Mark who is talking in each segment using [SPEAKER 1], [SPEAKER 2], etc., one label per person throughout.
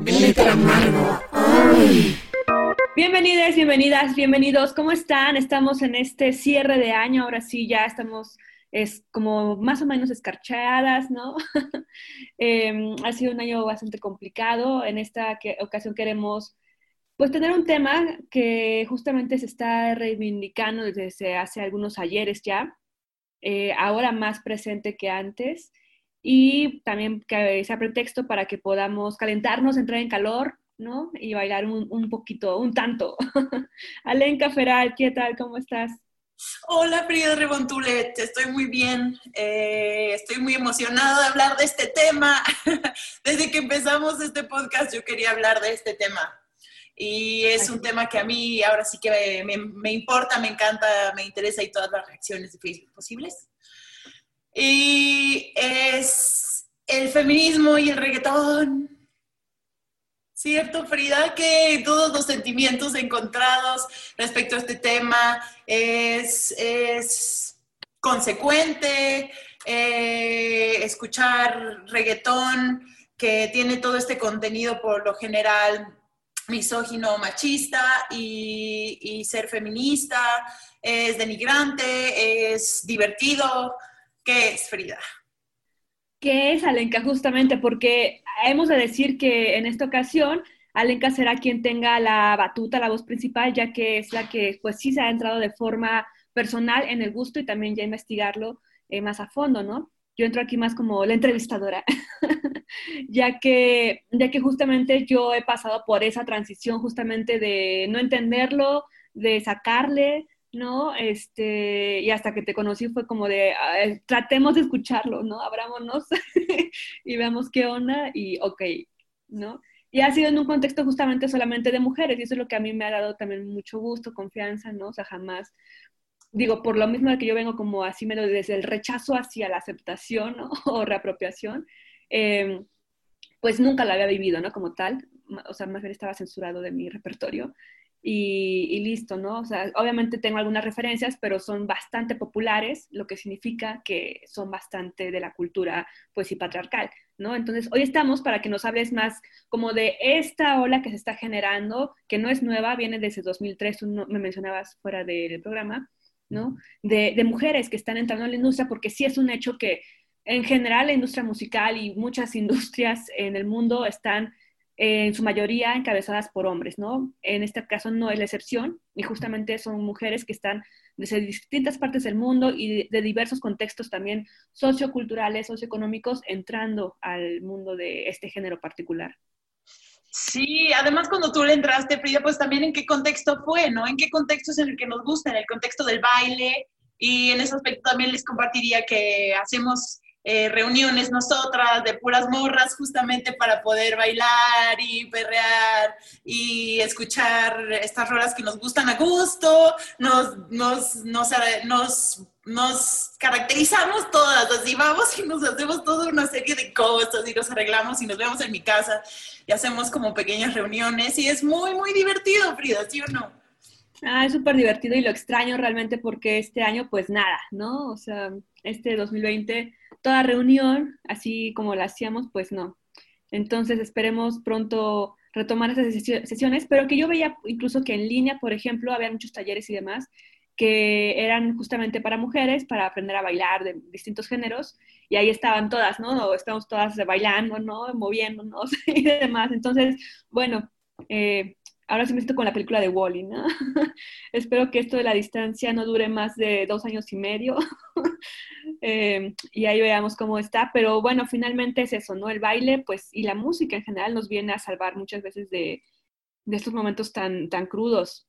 [SPEAKER 1] Glitter amargo.
[SPEAKER 2] Bienvenidas, bienvenidas, bienvenidos. ¿Cómo están? Estamos en este cierre de año. Ahora sí, ya estamos es como más o menos escarchadas, ¿no? Em, ha sido un año bastante complicado. En esta ocasión queremos pues tener un tema que justamente se está reivindicando desde hace algunos ayeres ya, eh, ahora más presente que antes, y también que sea pretexto para que podamos calentarnos, entrar en calor, ¿no? Y bailar un, un poquito, un tanto. Alenka Feral, ¿qué tal? ¿Cómo estás?
[SPEAKER 3] Hola, Frida Rebontulet, estoy muy bien, eh, estoy muy emocionada de hablar de este tema. Desde que empezamos este podcast yo quería hablar de este tema. Y es un tema que a mí ahora sí que me, me, importa, me encanta, me interesa y todas las reacciones de Facebook posibles. Y es el feminismo y el reggaetón. ¿Cierto, Frida? Que todos los sentimientos encontrados respecto a este tema es, es consecuente, eh, escuchar reggaetón que tiene todo este contenido por lo general misógino, machista y, ser feminista, es denigrante, es divertido. ¿Qué es, Frida?
[SPEAKER 2] ¿Qué es, Alenka? Justamente porque hemos de decir que en esta ocasión Alenka será quien tenga la batuta, la voz principal, ya que es la que pues sí se ha entrado de forma personal en el gusto y también ya investigarlo eh, más a fondo, ¿no? Yo entro aquí más como la entrevistadora, ya, que, ya que justamente yo he pasado por esa transición justamente de no entenderlo, de sacarle, ¿no? Este, y hasta que te conocí fue como de, tratemos de escucharlo, ¿no? Abrámonos y veamos qué onda y ok, ¿no? Y ha sido en un contexto justamente solamente de mujeres y eso es lo que a mí me ha dado también mucho gusto, confianza, ¿no? O sea, jamás digo, por lo mismo de que yo vengo como así medio desde el rechazo hacia la aceptación o reapropiación, em, pues nunca la había vivido, ¿no? Como tal, o sea, más bien estaba censurado de mi repertorio y, listo, ¿no? O sea, obviamente tengo algunas referencias, pero son bastante populares, lo que significa que son bastante de la cultura, pues, y patriarcal, ¿no? Entonces, hoy estamos para que nos hables más como de esta ola que se está generando, que no es nueva, viene desde 2003, tú me mencionabas fuera del programa, ¿no? De, de, mujeres que están entrando en la industria, porque sí es un hecho que en general la industria musical y muchas industrias en el mundo están en su mayoría encabezadas por hombres, ¿no? En este caso no es la excepción y justamente son mujeres que están desde distintas partes del mundo y de, diversos contextos también socioculturales, socioeconómicos, entrando al mundo de este género particular.
[SPEAKER 3] Sí, además cuando tú le entraste, Frida, pues también en qué contexto fue, ¿no? En qué contexto es en el que nos gusta, en el contexto del baile. Y en ese aspecto también les compartiría que hacemos eh, reuniones nosotras de puras morras justamente para poder bailar y perrear y escuchar estas rolas que nos gustan a gusto, nos, nos, nos, nos, caracterizamos todas, así vamos y nos hacemos toda una serie de cosas y nos arreglamos y nos vemos en mi casa y hacemos como pequeñas reuniones y es muy, muy divertido, Frida, ¿sí o no?
[SPEAKER 2] Ah, es súper divertido y lo extraño realmente porque este año pues nada, ¿no? O sea, este 2020 toda reunión, así como la hacíamos, pues no. Entonces esperemos pronto retomar esas sesiones, pero que yo veía incluso que en línea, por ejemplo, había muchos talleres y demás que eran justamente para mujeres, para aprender a bailar de distintos géneros, y ahí estaban todas, ¿no? Estamos todas bailando, ¿no? Moviéndonos y demás. Entonces, bueno, eh, ahora sí me estoy con la película de Wally, ¿no? Espero que esto de la distancia no dure más de dos años y medio eh, y ahí veamos cómo está. Pero bueno, finalmente es eso, ¿no? El baile, pues, y la música en general nos viene a salvar muchas veces de, estos momentos tan, tan crudos.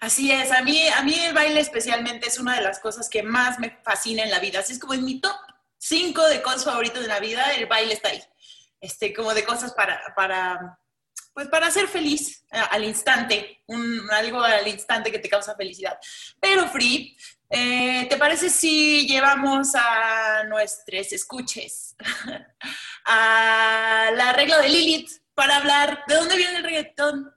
[SPEAKER 3] Así es, a mí, a mí el baile especialmente es una de las cosas que más me fascina en la vida. Así es como en mi top 5 de cosas favoritas de la vida, el baile está ahí. Este, como de cosas para, para pues para ser feliz eh, al instante, algo al instante que te causa felicidad. Pero Free, eh, ¿te parece si llevamos a nuestros escuches a la regla de Lilith para hablar de dónde viene el reggaetón?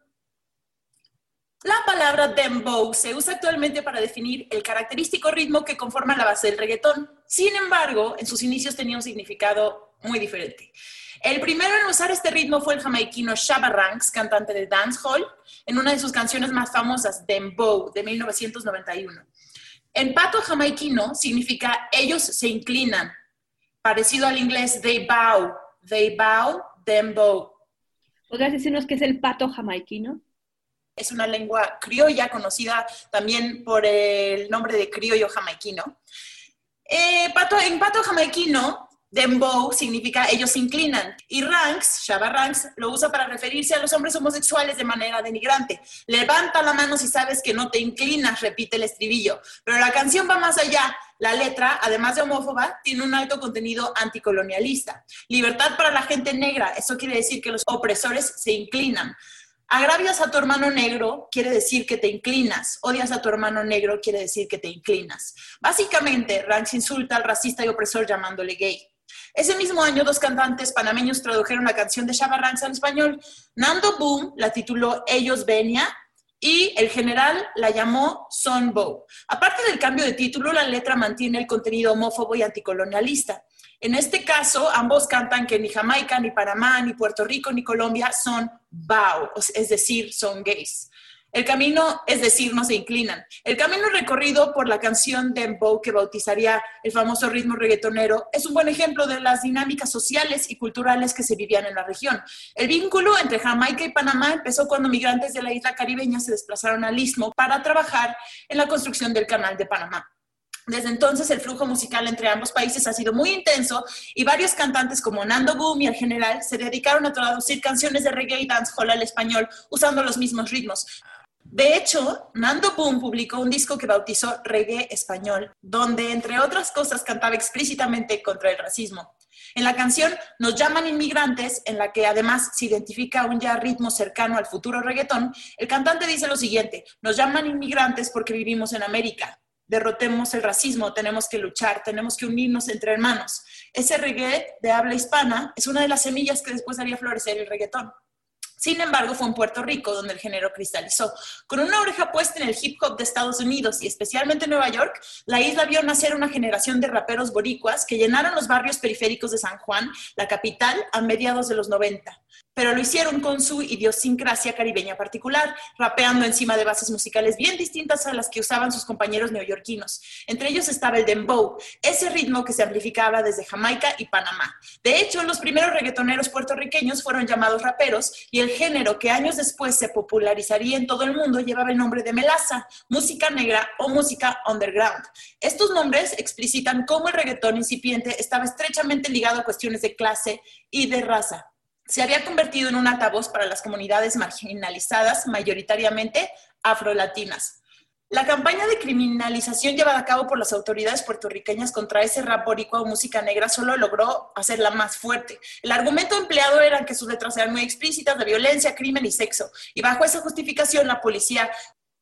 [SPEAKER 3] La palabra dembow se usa actualmente para definir el característico ritmo que conforma la base del reggaetón. Sin embargo, en sus inicios tenía un significado muy diferente. El primero en usar este ritmo fue el jamaiquino Shabba Ranks, cantante de dancehall, en una de sus canciones más famosas, Dembow, de 1991. En pato jamaiquino significa ellos se inclinan, parecido al inglés they bow, they bow, dembow.
[SPEAKER 2] ¿Podrías decirnos qué es el pato jamaiquino?
[SPEAKER 3] Es una lengua criolla conocida también por el nombre de criollo jamaiquino. Eh, pato, en pato jamaiquino Dembow significa ellos se inclinan. Y Ranks, Shabba Ranks, lo usa para referirse a los hombres homosexuales de manera denigrante. Levanta la mano si sabes que no te inclinas, repite el estribillo. Pero la canción va más allá. La letra, además de homófoba, tiene un alto contenido anticolonialista. Libertad para la gente negra, eso quiere decir que los opresores se inclinan. Agravias a tu hermano negro quiere decir que te inclinas. Odias a tu hermano negro quiere decir que te inclinas. Básicamente, Ranks insulta al racista y opresor llamándole gay. Ese mismo año, dos cantantes panameños tradujeron la canción de Shabba Ranks al español. Nando Boom la tituló Ellos Venia y el general la llamó Son Bow. Aparte del cambio de título, la letra mantiene el contenido homófobo y anticolonialista. En este caso, ambos cantan que ni Jamaica, ni Panamá, ni Puerto Rico, ni Colombia son bow, es decir, son gays. El camino, es decir, no se inclinan. El camino recorrido por la canción Dembow que bautizaría el famoso ritmo reggaetonero es un buen ejemplo de las dinámicas sociales y culturales que se vivían en la región. El vínculo entre Jamaica y Panamá empezó cuando migrantes de la isla caribeña se desplazaron al istmo para trabajar en la construcción del canal de Panamá. Desde entonces el flujo musical entre ambos países ha sido muy intenso y varios cantantes como Nando Boom y el general se dedicaron a traducir canciones de reggae y dancehall al español usando los mismos ritmos. De hecho, Nando Boom publicó un disco que bautizó Reggae Español, donde, entre otras cosas, cantaba explícitamente contra el racismo. En la canción Nos llaman inmigrantes, en la que además se identifica un ya ritmo cercano al futuro reggaetón, el cantante dice lo siguiente, nos llaman inmigrantes porque vivimos en América, derrotemos el racismo, tenemos que luchar, tenemos que unirnos entre hermanos. Ese reggae de habla hispana es una de las semillas que después haría florecer el reggaetón. Sin embargo, fue en Puerto Rico donde el género cristalizó. Con una oreja puesta en el hip hop de Estados Unidos y especialmente en Nueva York, la isla vio nacer una generación de raperos boricuas que llenaron los barrios periféricos de San Juan, la capital, a mediados de los 90 pero lo hicieron con su idiosincrasia caribeña particular, rapeando encima de bases musicales bien distintas a las que usaban sus compañeros neoyorquinos. Entre ellos estaba el dembow, ese ritmo que se amplificaba desde Jamaica y Panamá. De hecho, los primeros reggaetoneros puertorriqueños fueron llamados raperos y el género que años después se popularizaría en todo el mundo llevaba el nombre de melaza, música negra o música underground. Estos nombres explicitan cómo el reggaetón incipiente estaba estrechamente ligado a cuestiones de clase y de raza se había convertido en un altavoz para las comunidades marginalizadas, mayoritariamente afrolatinas. La campaña de criminalización llevada a cabo por las autoridades puertorriqueñas contra ese rap boricua o música negra solo logró hacerla más fuerte. El argumento empleado era que sus letras eran muy explícitas de violencia, crimen y sexo. Y bajo esa justificación, la policía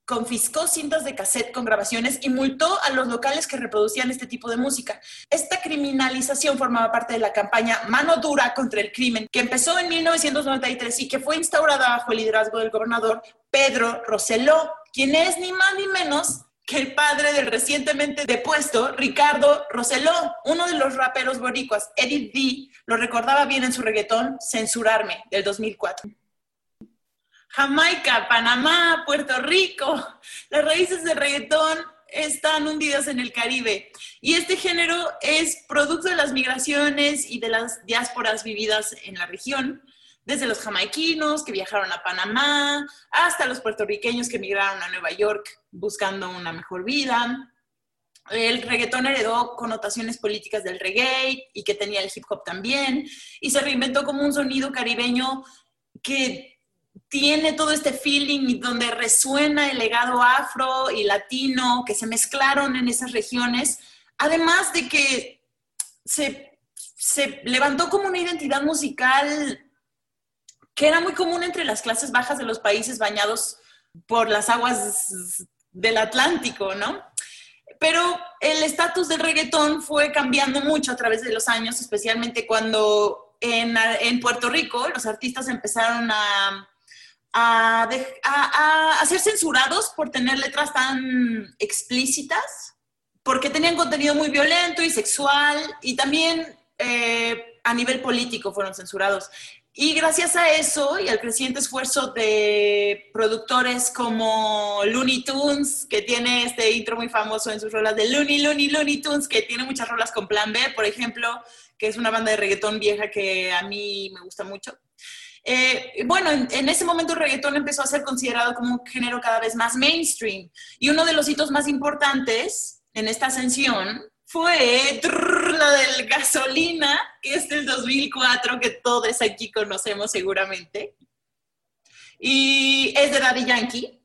[SPEAKER 3] confiscó cintas de cassette con grabaciones y multó a los locales que reproducían este tipo de música. Esta criminalización formaba parte de la campaña Mano Dura contra el Crimen, que empezó en 1993 y que fue instaurada bajo el liderazgo del gobernador Pedro Rosselló, quien es ni más ni menos que el padre del recientemente depuesto Ricardo Rosselló, uno de los raperos boricuas. Edith D. lo recordaba bien en su reggaetón Censurarme del 2004. Jamaica, Panamá, Puerto Rico. Las raíces del reggaetón están hundidas en el Caribe. Y este género es producto de las migraciones y de las diásporas vividas en la región, desde los jamaiquinos que viajaron a Panamá hasta los puertorriqueños que migraron a Nueva York buscando una mejor vida. El reggaetón heredó connotaciones políticas del reggae y que tenía el hip hop también, y se reinventó como un sonido caribeño que tiene todo este feeling donde resuena el legado afro y latino que se mezclaron en esas regiones, además de que se, se levantó como una identidad musical que era muy común entre las clases bajas de los países bañados por las aguas del Atlántico, ¿no? Pero el estatus del reggaetón fue cambiando mucho a través de los años, especialmente cuando en, en Puerto Rico los artistas empezaron a a, ser censurados por tener letras tan explícitas, porque tenían contenido muy violento y sexual, y también eh, a nivel político fueron censurados. Y gracias a eso y al creciente esfuerzo de productores como Looney Tunes, que tiene este intro muy famoso en sus rolas de Looney, Looney, Looney Tunes, que tiene muchas rolas con Plan B, por ejemplo, que es una banda de reggaetón vieja que a mí me gusta mucho. Eh, bueno, en, ese momento el reggaetón empezó a ser considerado como un género cada vez más mainstream. Y uno de los hitos más importantes en esta ascensión fue la del gasolina, que es del 2004, que todos aquí conocemos seguramente. Y es de Daddy Yankee.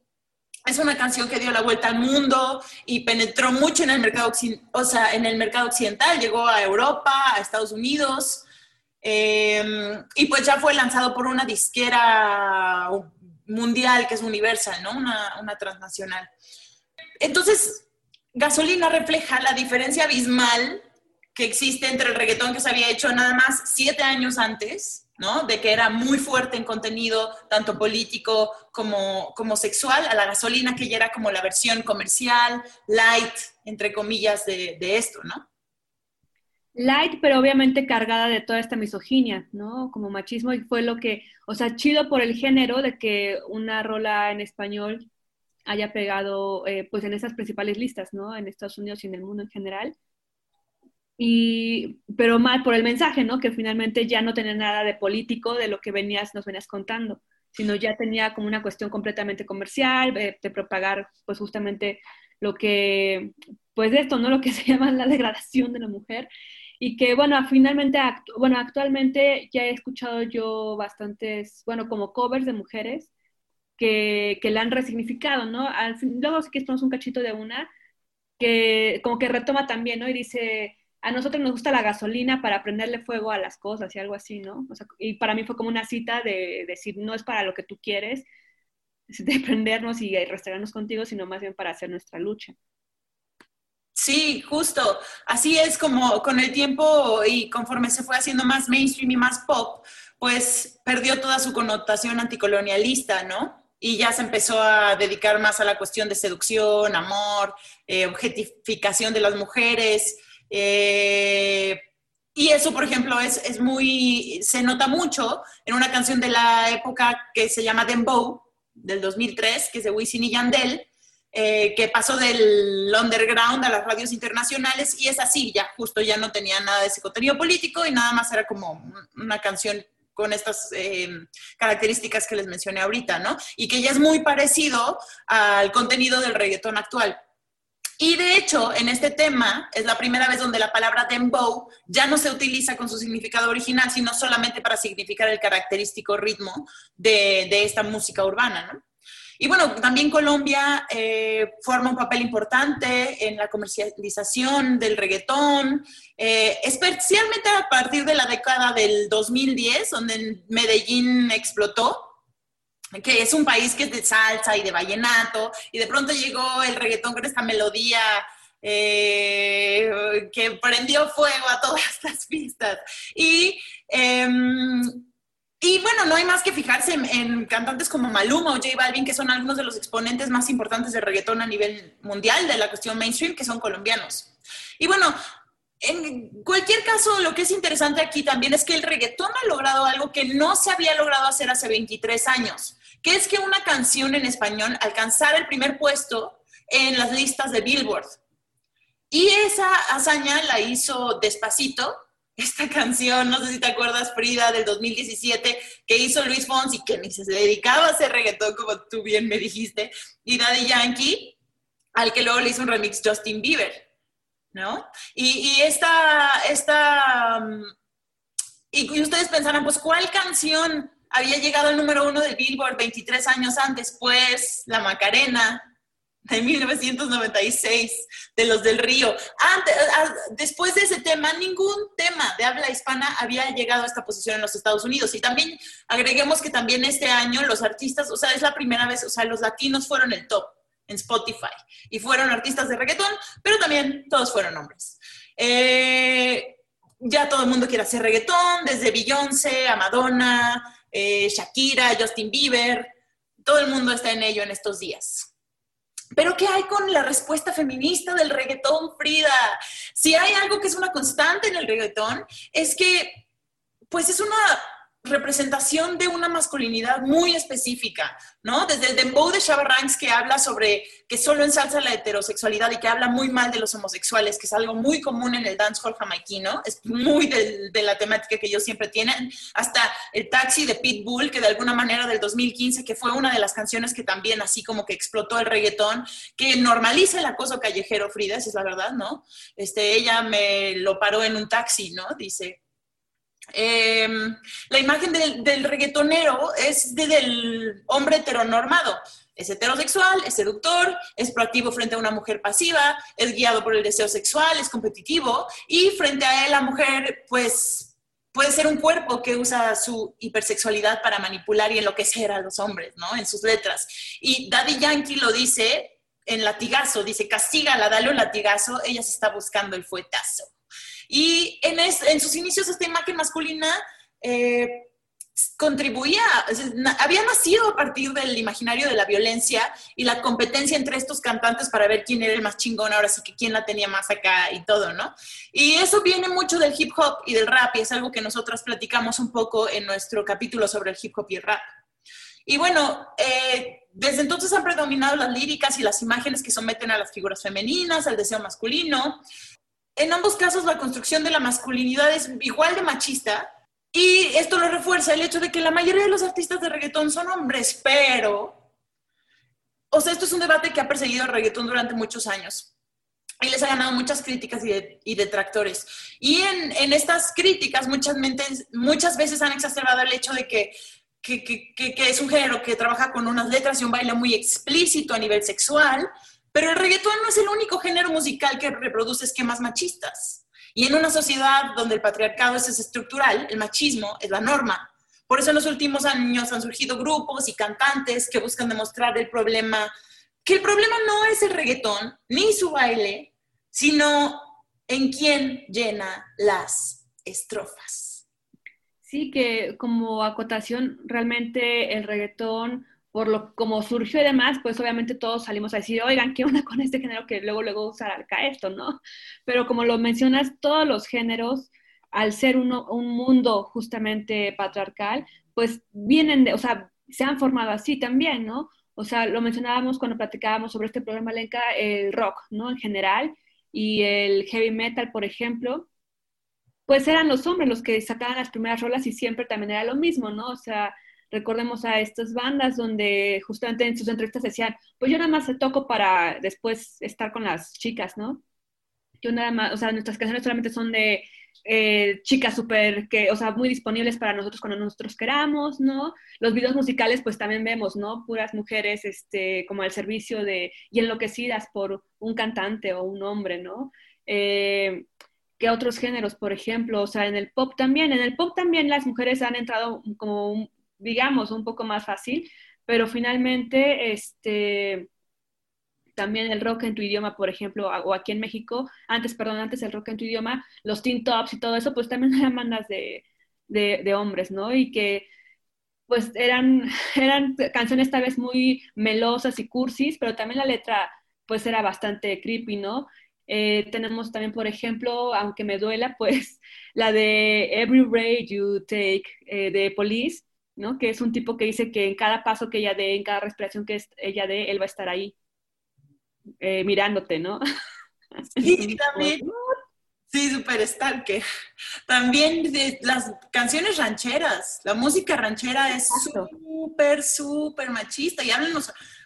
[SPEAKER 3] Es una canción que dio la vuelta al mundo y penetró mucho en el mercado, o sea, en el mercado occidental. Llegó a Europa, a Estados Unidos. Em, y pues ya fue lanzado por una disquera mundial que es Universal, ¿no? Una, una transnacional. Entonces, Gasolina refleja la diferencia abismal que existe entre el reggaetón que se había hecho nada más siete años antes, ¿no? De que era muy fuerte en contenido, tanto político como, como sexual, a la gasolina que ya era como la versión comercial, light, entre comillas, de, de esto, ¿no?
[SPEAKER 2] Light, pero obviamente cargada de toda esta misoginia, ¿no? Como machismo, y fue lo que, o sea, chido por el género de que una rola en español haya pegado eh, pues en esas principales listas, ¿no? En Estados Unidos y en el mundo en general. Y, pero mal por el mensaje, ¿no? Que finalmente ya no tenía nada de político de lo que venías, nos venías contando, sino ya tenía como una cuestión completamente comercial, de, propagar pues justamente lo que, pues esto, ¿no? Lo que se llama la degradación de la mujer. Y que, bueno, finalmente, bueno, actualmente ya he escuchado yo bastantes, bueno, como covers de mujeres que, que la han resignificado, ¿no? Al luego sí que esto un cachito de una, que como que retoma también, ¿no? Y dice, a nosotros nos gusta la gasolina para prenderle fuego a las cosas y algo así, ¿no? Y para mí fue como una cita de, decir, no es para lo que tú quieres, de prendernos y restaurarnos contigo, sino más bien para hacer nuestra lucha.
[SPEAKER 3] Sí, justo. Así es como con el tiempo y conforme se fue haciendo más mainstream y más pop, pues perdió toda su connotación anticolonialista, ¿no? y ya se empezó a dedicar más a la cuestión de seducción, amor, eh, objetificación de las mujeres. Eh, y eso, por ejemplo, es, muy, se nota mucho en una canción de la época que se llama Dembow, del 2003, que es de Wisin y Yandel, eh, que pasó del underground a las radios internacionales y es así, ya justo ya no tenía nada de ese contenido político y nada más era como una canción con estas eh, características que les mencioné ahorita, ¿no? Y que ya es muy parecido al contenido del reggaetón actual. Y de hecho, en este tema es la primera vez donde la palabra dembow ya no se utiliza con su significado original, sino solamente para significar el característico ritmo de, de esta música urbana, ¿no? Y bueno, también Colombia eh, forma un papel importante en la comercialización del reggaetón, eh, especialmente a partir de la década del 2010, donde Medellín explotó que es un país que es de salsa y de vallenato, y de pronto llegó el reggaetón con esta melodía eh, que prendió fuego a todas estas pistas. Y em, y bueno, no hay más que fijarse en, cantantes como Maluma o J Balvin, que son algunos de los exponentes más importantes de reggaetón a nivel mundial de la cuestión mainstream, que son colombianos. Y bueno, en cualquier caso, lo que es interesante aquí también es que el reggaetón ha logrado algo que no se había logrado hacer hace 23 años, que es que una canción en español alcanzara el primer puesto en las listas de Billboard. Y esa hazaña la hizo despacito, esta canción, no sé si te acuerdas, Frida, del 2017, que hizo Luis Fonsi, que ni se dedicaba a hacer reggaetón, como tú bien me dijiste, y Daddy Yankee, al que luego le hizo un remix Justin Bieber, ¿no? Y, esta, esta, mm, y, ustedes pensarán, pues, ¿cuál canción había llegado al número uno del Billboard 23 años antes? Pues, La Macarena, de 1996, de los del Río. Antes, después de ese tema, ningún tema de habla hispana había llegado a esta posición en los Estados Unidos. Y también agreguemos que también este año los artistas, o sea, es la primera vez, o sea, los latinos fueron el top en Spotify y fueron artistas de reggaetón, pero también todos fueron hombres. Eh, ya todo el mundo quiere hacer reggaetón, desde Beyoncé a Madonna, eh, Shakira, Justin Bieber, todo el mundo está en ello en estos días. Pero ¿qué hay con la respuesta feminista del reggaetón, Frida? Si hay algo que es una constante en el reggaetón, es que pues es una representación de una masculinidad muy específica, ¿no? Desde el dembow de Shabba Ranks que habla sobre que solo ensalza la heterosexualidad y que habla muy mal de los homosexuales, que es algo muy común en el dancehall jamaiquino, es muy de, de la temática que ellos siempre tienen, hasta el taxi de Pitbull, que de alguna manera del 2015, que fue una de las canciones que también así como que explotó el reggaetón, que normaliza el acoso callejero, Frida, esa es la verdad, ¿no? Este, ella me lo paró en un taxi, ¿no? Dice, Em, la imagen del, reggaetonero es del hombre heteronormado. Es heterosexual, es seductor, es proactivo frente a una mujer pasiva, es guiado por el deseo sexual, es competitivo y frente a él la mujer pues puede ser un cuerpo que usa su hipersexualidad para manipular y enloquecer a los hombres, ¿no? En sus letras. Y Daddy Yankee lo dice en latigazo, dice, castígala, dale un latigazo, ella se está buscando el fuetazo. Y en, sus inicios esta imagen masculina eh, contribuía, había nacido a partir del imaginario de la violencia y la competencia entre estos cantantes para ver quién era el más chingón, ahora sí que quién la tenía más acá y todo, ¿no? Y eso viene mucho del hip hop y del rap y es algo que nosotras platicamos un poco en nuestro capítulo sobre el hip hop y el rap. Y bueno, eh, desde entonces han predominado las líricas y las imágenes que someten a las figuras femeninas, al deseo masculino, en ambos casos la construcción de la masculinidad es igual de machista y esto lo refuerza el hecho de que la mayoría de los artistas de reggaetón son hombres, pero, o sea, esto es un debate que ha perseguido el reggaetón durante muchos años y les ha ganado muchas críticas y, detractores. Y en, estas críticas muchas, veces han exacerbado el hecho de que, es un género que trabaja con unas letras y un baile muy explícito a nivel sexual, pero el reggaetón no es el único género musical que reproduce esquemas machistas. Y en una sociedad donde el patriarcado es estructural, el machismo es la norma. Por eso en los últimos años han surgido grupos y cantantes que buscan demostrar el problema, que el problema no es el reggaetón ni su baile, sino en quién llena las estrofas.
[SPEAKER 2] Sí, que como acotación, realmente el reggaetón por lo como surgió y demás, pues obviamente todos salimos a decir, oigan, ¿qué onda con este género que luego luego saca esto, no? Pero como lo mencionas, todos los géneros, al ser uno, un mundo justamente patriarcal, pues vienen de, o sea, se han formado así también, ¿no? O sea, lo mencionábamos cuando platicábamos sobre este programa Lenca, el rock, ¿no? En general, y el heavy metal, por ejemplo, pues eran los hombres los que sacaban las primeras rolas y siempre también era lo mismo, ¿no? O sea, Recordemos a estas bandas donde justamente en sus entrevistas decían, pues yo nada más toco para después estar con las chicas, ¿no? Yo nada más, o sea, nuestras canciones solamente son de eh, chicas súper, que, o sea, muy disponibles para nosotros cuando nosotros queramos, ¿no? Los videos musicales, pues también vemos, ¿no? Puras mujeres, este, como al servicio de, y enloquecidas por un cantante o un hombre, ¿no? Eh, que otros géneros, por ejemplo, o sea, en el pop también, en el pop también las mujeres han entrado como digamos, un poco más fácil, pero finalmente, este, también el rock en tu idioma, por ejemplo, o aquí en México, antes, perdón, antes el rock en tu idioma, los teen tops y todo eso, pues también eran bandas de, de, hombres, ¿no? Y que pues eran, eran canciones tal vez muy melosas y cursis, pero también la letra pues era bastante creepy, ¿no? Eh, tenemos también, por ejemplo, aunque me duela, pues la de Every Ray You Take eh, de Police, ¿no? Que es un tipo que dice que en cada paso que ella dé, en cada respiración que ella dé, él va a estar ahí eh, mirándote, ¿no?
[SPEAKER 3] Sí, también. Sí, súper stalker. También de las canciones rancheras, la música ranchera es súper, súper machista y hablan,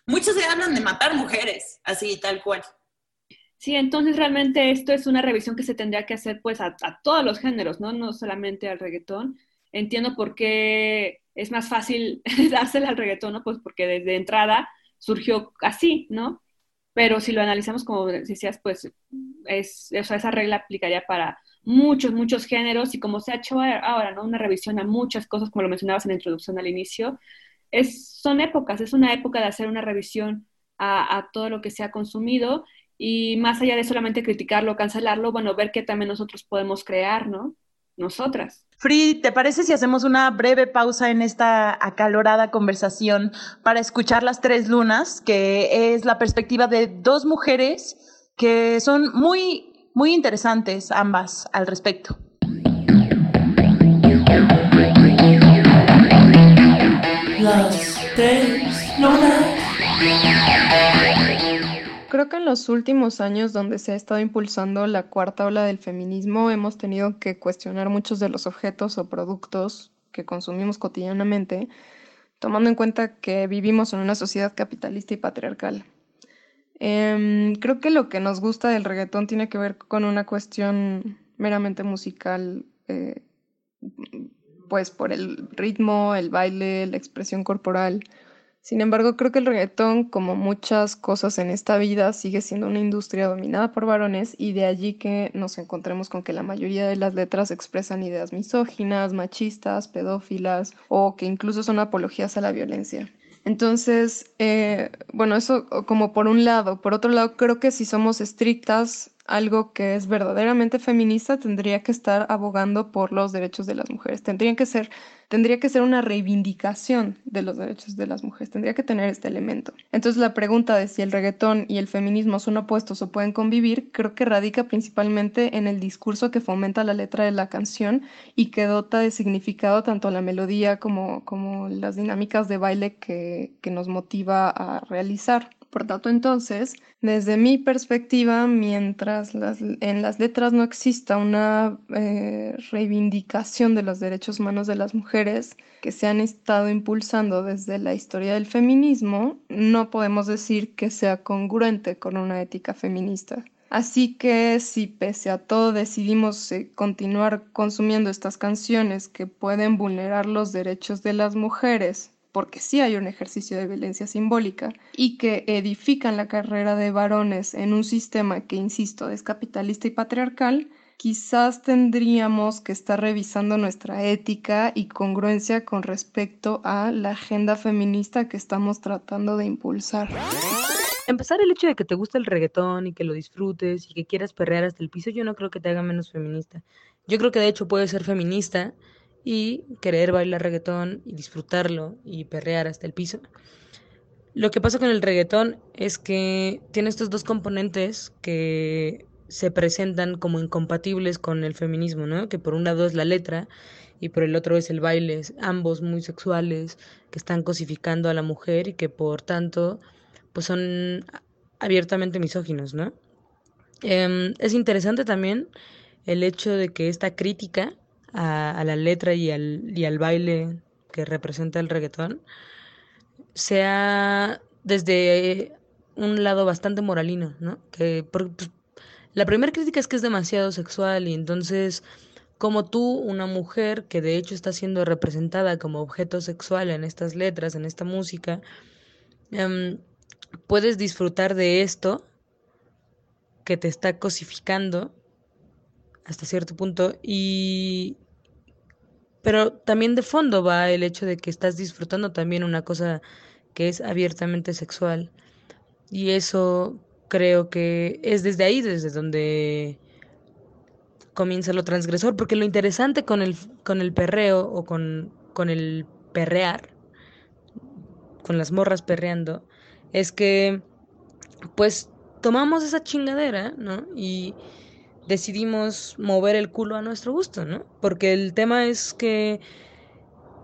[SPEAKER 3] muchos se hablan de matar mujeres, así tal cual.
[SPEAKER 2] Sí, entonces realmente esto es una revisión que se tendría que hacer pues a, a todos los géneros, ¿no? No solamente al reggaetón. Entiendo por qué es más fácil dársela al reggaetón, ¿no? Pues porque desde entrada surgió así, ¿no? Pero si lo analizamos como decías, pues es, esa regla aplicaría para muchos, muchos géneros y como se ha hecho ahora, ¿no? Una revisión a muchas cosas, como lo mencionabas en la introducción al inicio, es, son épocas, es una época de hacer una revisión a, a todo lo que se ha consumido y más allá de solamente criticarlo, cancelarlo, bueno, ver qué también nosotros podemos crear, ¿no? Nosotras.
[SPEAKER 1] Free, ¿te parece si hacemos una breve pausa en esta acalorada conversación para escuchar Las Tres Lunas, que es la perspectiva de dos mujeres que son muy, muy interesantes ambas al respecto? Las Tres Lunas.
[SPEAKER 4] Creo que en los últimos años donde se ha estado impulsando la cuarta ola del feminismo hemos tenido que cuestionar muchos de los objetos o productos que consumimos cotidianamente, tomando en cuenta que vivimos en una sociedad capitalista y patriarcal. Em, creo que lo que nos gusta del reggaetón tiene que ver con una cuestión meramente musical, eh, pues por el ritmo, el baile, la expresión corporal. Sin embargo, creo que el reggaetón, como muchas cosas en esta vida, sigue siendo una industria dominada por varones y de allí que nos encontremos con que la mayoría de las letras expresan ideas misóginas, machistas, pedófilas o que incluso son apologías a la violencia. Entonces, eh, bueno, eso como por un lado. Por otro lado, creo que si somos estrictas algo que es verdaderamente feminista tendría que estar abogando por los derechos de las mujeres. Tendría que ser, tendría que ser una reivindicación de los derechos de las mujeres. Tendría que tener este elemento. Entonces la pregunta de si el reggaetón y el feminismo son opuestos o pueden convivir, creo que radica principalmente en el discurso que fomenta la letra de la canción y que dota de significado tanto la melodía como, como las dinámicas de baile que, que nos motiva a realizar. Por tanto, entonces, desde mi perspectiva, mientras en las letras no exista una eh, reivindicación de los derechos humanos de las mujeres que se han estado impulsando desde la historia del feminismo, no podemos decir que sea congruente con una ética feminista. Así que si pese a todo decidimos eh, continuar consumiendo estas canciones que pueden vulnerar los derechos de las mujeres porque sí hay un ejercicio de violencia simbólica y que edifican la carrera de varones en un sistema que, insisto, es capitalista y patriarcal, quizás tendríamos que estar revisando nuestra ética y congruencia con respecto a la agenda feminista que estamos tratando de impulsar.
[SPEAKER 5] Empezar el hecho de que te guste el reggaetón y que lo disfrutes y que quieras perrear hasta el piso, yo no creo que te haga menos feminista. Yo creo que de hecho puedes ser feminista y querer bailar reggaetón y disfrutarlo y perrear hasta el piso. Lo que pasa con el reggaetón es que tiene estos dos componentes que se presentan como incompatibles con el feminismo, ¿no? Que por un lado es la letra y por el otro es el baile, ambos muy sexuales, que están cosificando a la mujer y que por tanto pues son abiertamente misóginos, ¿no? Em, es interesante también el hecho de que esta crítica a, la letra y al, y al baile que representa el reggaetón sea desde un lado bastante moralino, ¿no? Que pues, la primera crítica es que es demasiado sexual y entonces como tú, una mujer que de hecho está siendo representada como objeto sexual en estas letras, en esta música, em, puedes disfrutar de esto que te está cosificando hasta cierto punto y pero también de fondo va el hecho de que estás disfrutando también una cosa que es abiertamente sexual y eso creo que es desde ahí desde donde comienza lo transgresor porque lo interesante con el con el perreo o con con el perrear con las morras perreando es que pues tomamos esa chingadera, ¿no? Y decidimos mover el culo a nuestro gusto, ¿no? Porque el tema es que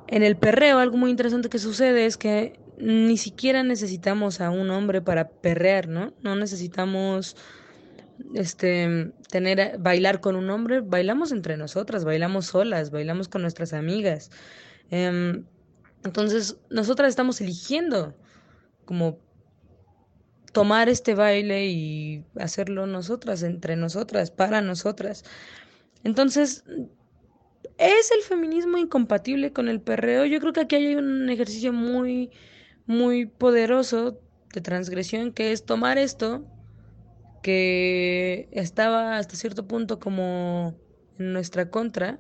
[SPEAKER 5] en el perreo algo muy interesante que sucede es que ni siquiera necesitamos a un hombre para perrear, ¿no? No necesitamos este tener bailar con un hombre, bailamos entre nosotras, bailamos solas, bailamos con nuestras amigas. Em, entonces, nosotras estamos eligiendo como tomar este baile y hacerlo nosotras, entre nosotras, para nosotras. Entonces, ¿es el feminismo incompatible con el perreo? Yo creo que aquí hay un ejercicio muy, muy poderoso de transgresión, que es tomar esto, que estaba hasta cierto punto como en nuestra contra,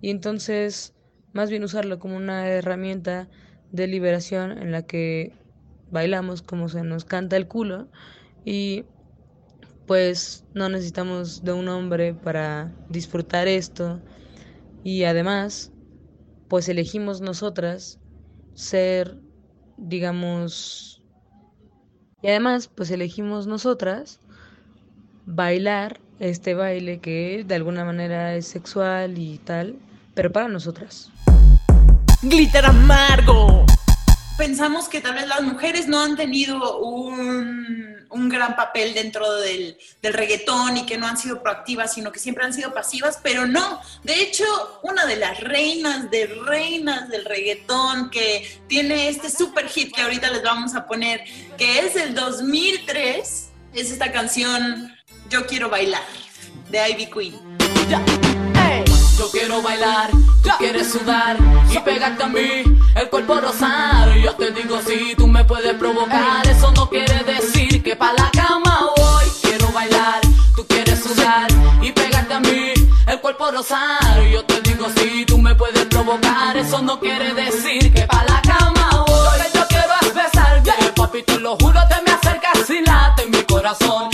[SPEAKER 5] y entonces más bien usarlo como una herramienta de liberación en la que bailamos como se nos canta el culo y pues no necesitamos de un hombre para disfrutar esto. Y además pues elegimos nosotras ser digamos y además pues elegimos nosotras bailar este baile que de alguna manera es sexual y tal pero para nosotras.
[SPEAKER 6] Glitter amargo
[SPEAKER 3] pensamos que tal vez las mujeres no han tenido un, un gran papel dentro del, reggaetón y que no han sido proactivas, sino que siempre han sido pasivas, pero no. De hecho, una de las reinas de reinas del reggaetón que tiene este super hit que ahorita les vamos a poner, que es el 2003, es esta canción Yo quiero bailar de Ivy Queen.
[SPEAKER 6] Yo quiero bailar, tú quieres sudar y pegarte a mí, el cuerpo rosado. Yo te digo si tú me puedes provocar, eso no quiere decir que pa' la cama voy. Quiero bailar, tú quieres sudar y pegarte a mí, el cuerpo rosado. Yo te digo si tú me puedes provocar, eso no quiere decir que pa' la cama voy. Lo que yo quiero es besarte, papi, te lo juro, te me acercas y late mi corazón.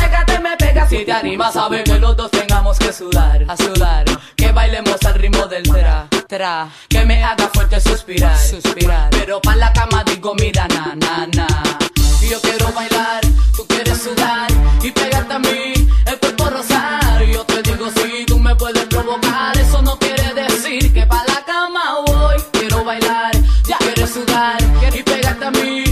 [SPEAKER 6] te me pegas si te animas a ver que los dos tengamos que sudar, a sudar, que bailemos al ritmo del tra, tra, que me haga fuerte suspirar, suspirar, pero pa' la cama digo mira na na na, yo quiero bailar, tú quieres sudar y pegarte a mí, el cuerpo rosar, yo te digo si tú me puedes provocar, eso no quiere decir que pa' la cama voy, quiero bailar, ya quieres sudar y pegarte a mí,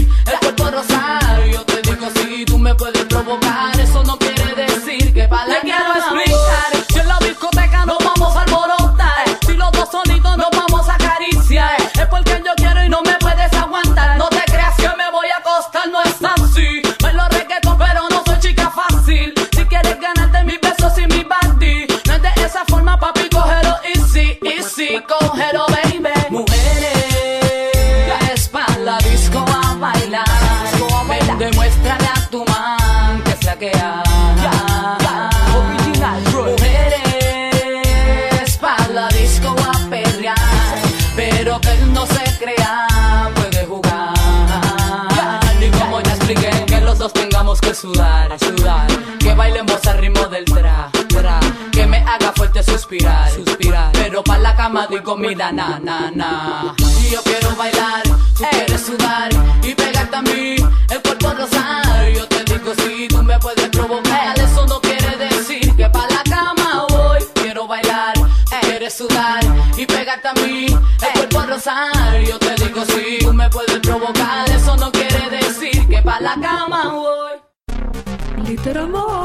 [SPEAKER 6] cama digo, mira, na, na, na. Y yo quiero bailar, tú quieres sudar. Y pegarte a mí, el cuerpo rosar. Yo te digo, si tú me puedes provocar. Eso no quiere decir que pa' la cama voy. Quiero bailar, quieres sudar. Y pegarte a mí, el cuerpo rosar. Yo te digo, si tú me puedes provocar. Eso no quiere decir que pa' la cama voy. Literamorgo.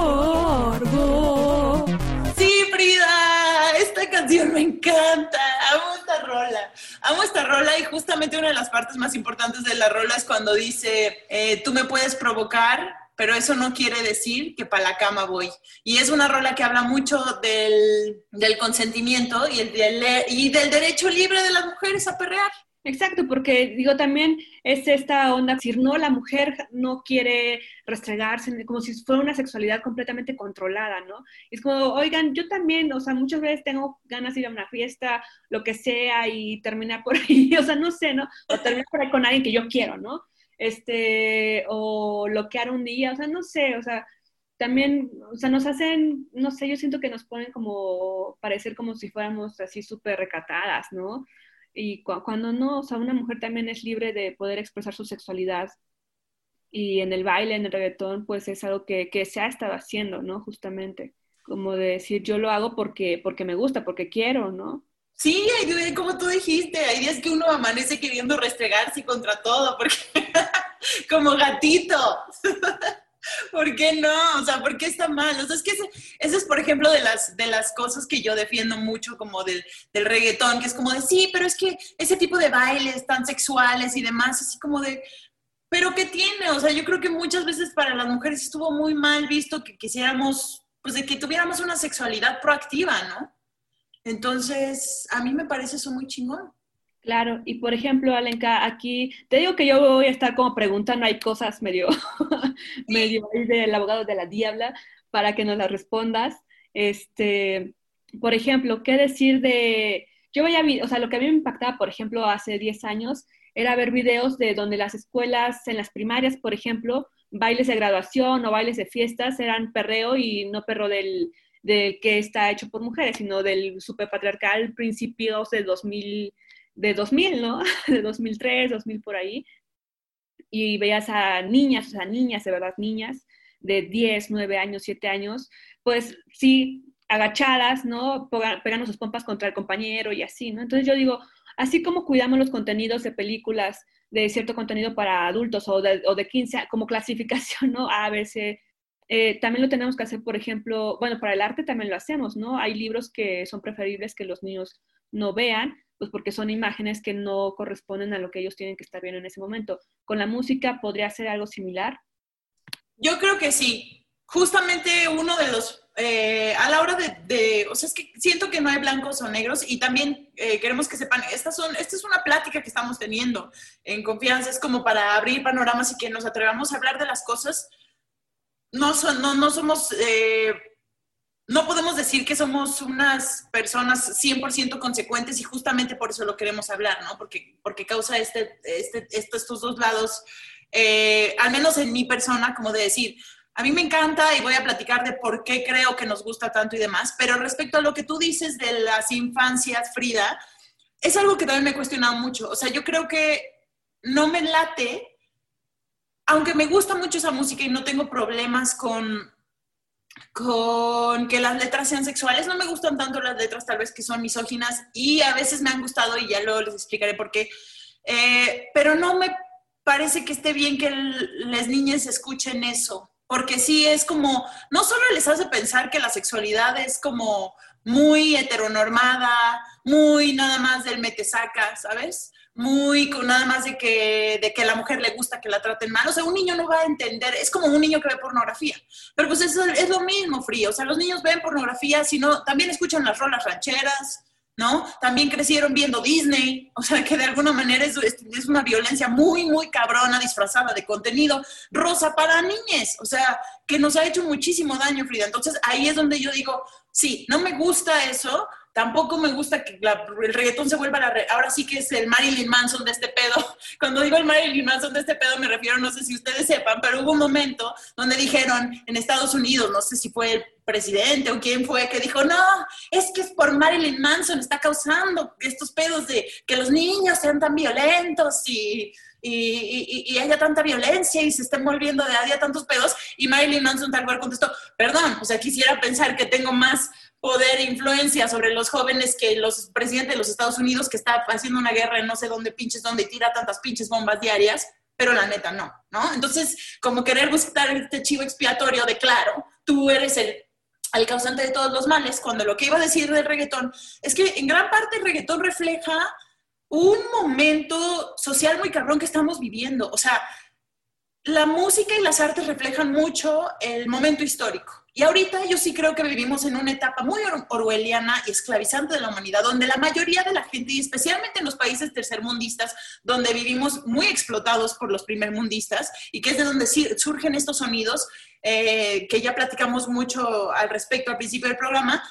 [SPEAKER 3] Amo esta rola y justamente una de las partes más importantes de la rola es cuando dice, eh, tú me puedes provocar, pero eso no quiere decir que para la cama voy. Y es una rola que habla mucho del, consentimiento y, el, del- y del derecho libre de las mujeres a perrear.
[SPEAKER 2] Exacto, porque digo también es esta onda, si no, la mujer no quiere restregarse, como si fuera una sexualidad completamente controlada, ¿no? Es como, oigan, yo también, o sea, muchas veces tengo ganas de ir a una fiesta, lo que sea, y terminar por ahí, o sea, no sé, ¿no? O terminar por ahí con alguien que yo quiero, ¿no? Este, o bloquear un día, o sea, no sé, o sea, también, o sea, nos hacen, no sé, yo siento que nos ponen como, parecer como si fuéramos así súper recatadas, ¿no? Y cu- cuando no, o sea, una mujer también es libre de poder expresar su sexualidad. Y en el baile, en el reggaetón, pues es algo que, que se ha estado haciendo, ¿no? Justamente. Como de decir, yo lo hago porque, porque me gusta, porque quiero, ¿no?
[SPEAKER 3] Sí, como tú dijiste, hay días que uno amanece queriendo restregarse contra todo, porque como gatito. ¿Por qué no? O sea, ¿por qué está mal? O sea, es que ese es, por ejemplo, de las, de las cosas que yo defiendo mucho como del, del reggaetón, que es como de, sí, pero es que ese tipo de bailes tan sexuales y demás, así como de, pero ¿qué tiene? O sea, yo creo que muchas veces para las mujeres estuvo muy mal visto que quisiéramos, pues de que tuviéramos una sexualidad proactiva, ¿no? Entonces, a mí me parece eso muy chingón.
[SPEAKER 2] Claro, y por ejemplo, Alenka, aquí te digo que yo voy a estar como preguntando, hay cosas medio, medio ahí del abogado de la diabla para que nos las respondas. Este, por ejemplo, ¿qué decir de yo veía, o sea, lo que a mí me impactaba, por ejemplo, hace 10 años, era ver videos de donde las escuelas, en las primarias, por ejemplo, bailes de graduación o bailes de fiestas eran perreo y no perro del, del que está hecho por mujeres, sino del superpatriarcal principios de 2000, de 2000, ¿no? De 2003, 2000 por ahí. Y veías a niñas, o sea, niñas, de verdad, niñas, de 10, 9 años, 7 años, pues sí, agachadas, ¿no? Pegando sus pompas contra el compañero y así, ¿no? Entonces yo digo, así como cuidamos los contenidos de películas, de cierto contenido para adultos o de, o de 15, como clasificación, ¿no? A, B, C, eh, también lo tenemos que hacer, por ejemplo, bueno, para el arte también lo hacemos, ¿no? Hay libros que son preferibles que los niños no vean, pues porque son imágenes que no corresponden a lo que ellos tienen que estar viendo en ese momento. ¿Con la música podría ser algo similar?
[SPEAKER 3] Yo creo que sí. Justamente uno de los, eh, a la hora de, o sea, es que siento que no hay blancos o negros y también eh, queremos que sepan, estas son, esta es una plática que estamos teniendo en confianza, es como para abrir panoramas y que nos atrevamos a hablar de las cosas no, son, no, no somos, eh, no podemos decir que somos unas personas 100% consecuentes y justamente por eso lo queremos hablar, ¿no? Porque, porque causa este, este, estos dos lados, eh, al menos en mi persona, como de decir, a mí me encanta y voy a platicar de por qué creo que nos gusta tanto y demás, pero respecto a lo que tú dices de las infancias, Frida, es algo que también me he cuestionado mucho. O sea, yo creo que no me late aunque me gusta mucho esa música y no tengo problemas con, con que las letras sean sexuales, no me gustan tanto las letras tal vez que son misóginas y a veces me han gustado y ya luego les explicaré por qué, eh, pero no me parece que esté bien que las niñas escuchen eso, porque sí es como, no solo les hace pensar que la sexualidad es como muy heteronormada, muy nada más del metesaca, ¿sabes? muy nada más de que, de que a la mujer le gusta que la traten mal. O sea, un niño no va a entender, es como un niño que ve pornografía. Pero pues eso es lo mismo, frío. O sea, los niños ven pornografía, sino también escuchan las rolas rancheras, ¿no? También crecieron viendo Disney. O sea, que de alguna manera es, es una violencia muy, muy cabrona, disfrazada de contenido rosa para niñes. O sea, que nos ha hecho muchísimo daño, Frida. Entonces, ahí es donde yo digo, sí, no me gusta eso, Tampoco me gusta que el reggaetón se vuelva la... ahora sí que es el Marilyn Manson de este pedo. Cuando digo el Marilyn Manson de este pedo me refiero, no sé si ustedes sepan, pero hubo un momento donde dijeron en Estados Unidos, no sé si fue el presidente o quién fue, que dijo, no, es que es por Marilyn Manson, está causando estos pedos de que los niños sean tan violentos y, y, haya tanta violencia y se estén volviendo de a día tantos pedos. Y Marilyn Manson tal cual contestó, perdón, o sea, quisiera pensar que tengo más poder e influencia sobre los jóvenes que los presidentes de los Estados Unidos que está haciendo una guerra en no sé dónde pinches, donde tira tantas pinches bombas diarias, pero la neta no, ¿no? Entonces, como querer buscar este chivo expiatorio de claro, tú eres el, el causante de todos los males, cuando lo que iba a decir del reggaetón es que en gran parte el reggaetón refleja un momento social muy cabrón que estamos viviendo, o sea, la música y las artes reflejan mucho el momento histórico. Y ahorita yo sí creo que vivimos en una etapa muy orwelliana y esclavizante de la humanidad, donde la mayoría de la gente, y especialmente en los países tercermundistas, donde vivimos muy explotados por los primermundistas, y que es de donde surgen estos sonidos, eh, que ya platicamos mucho al respecto al principio del programa,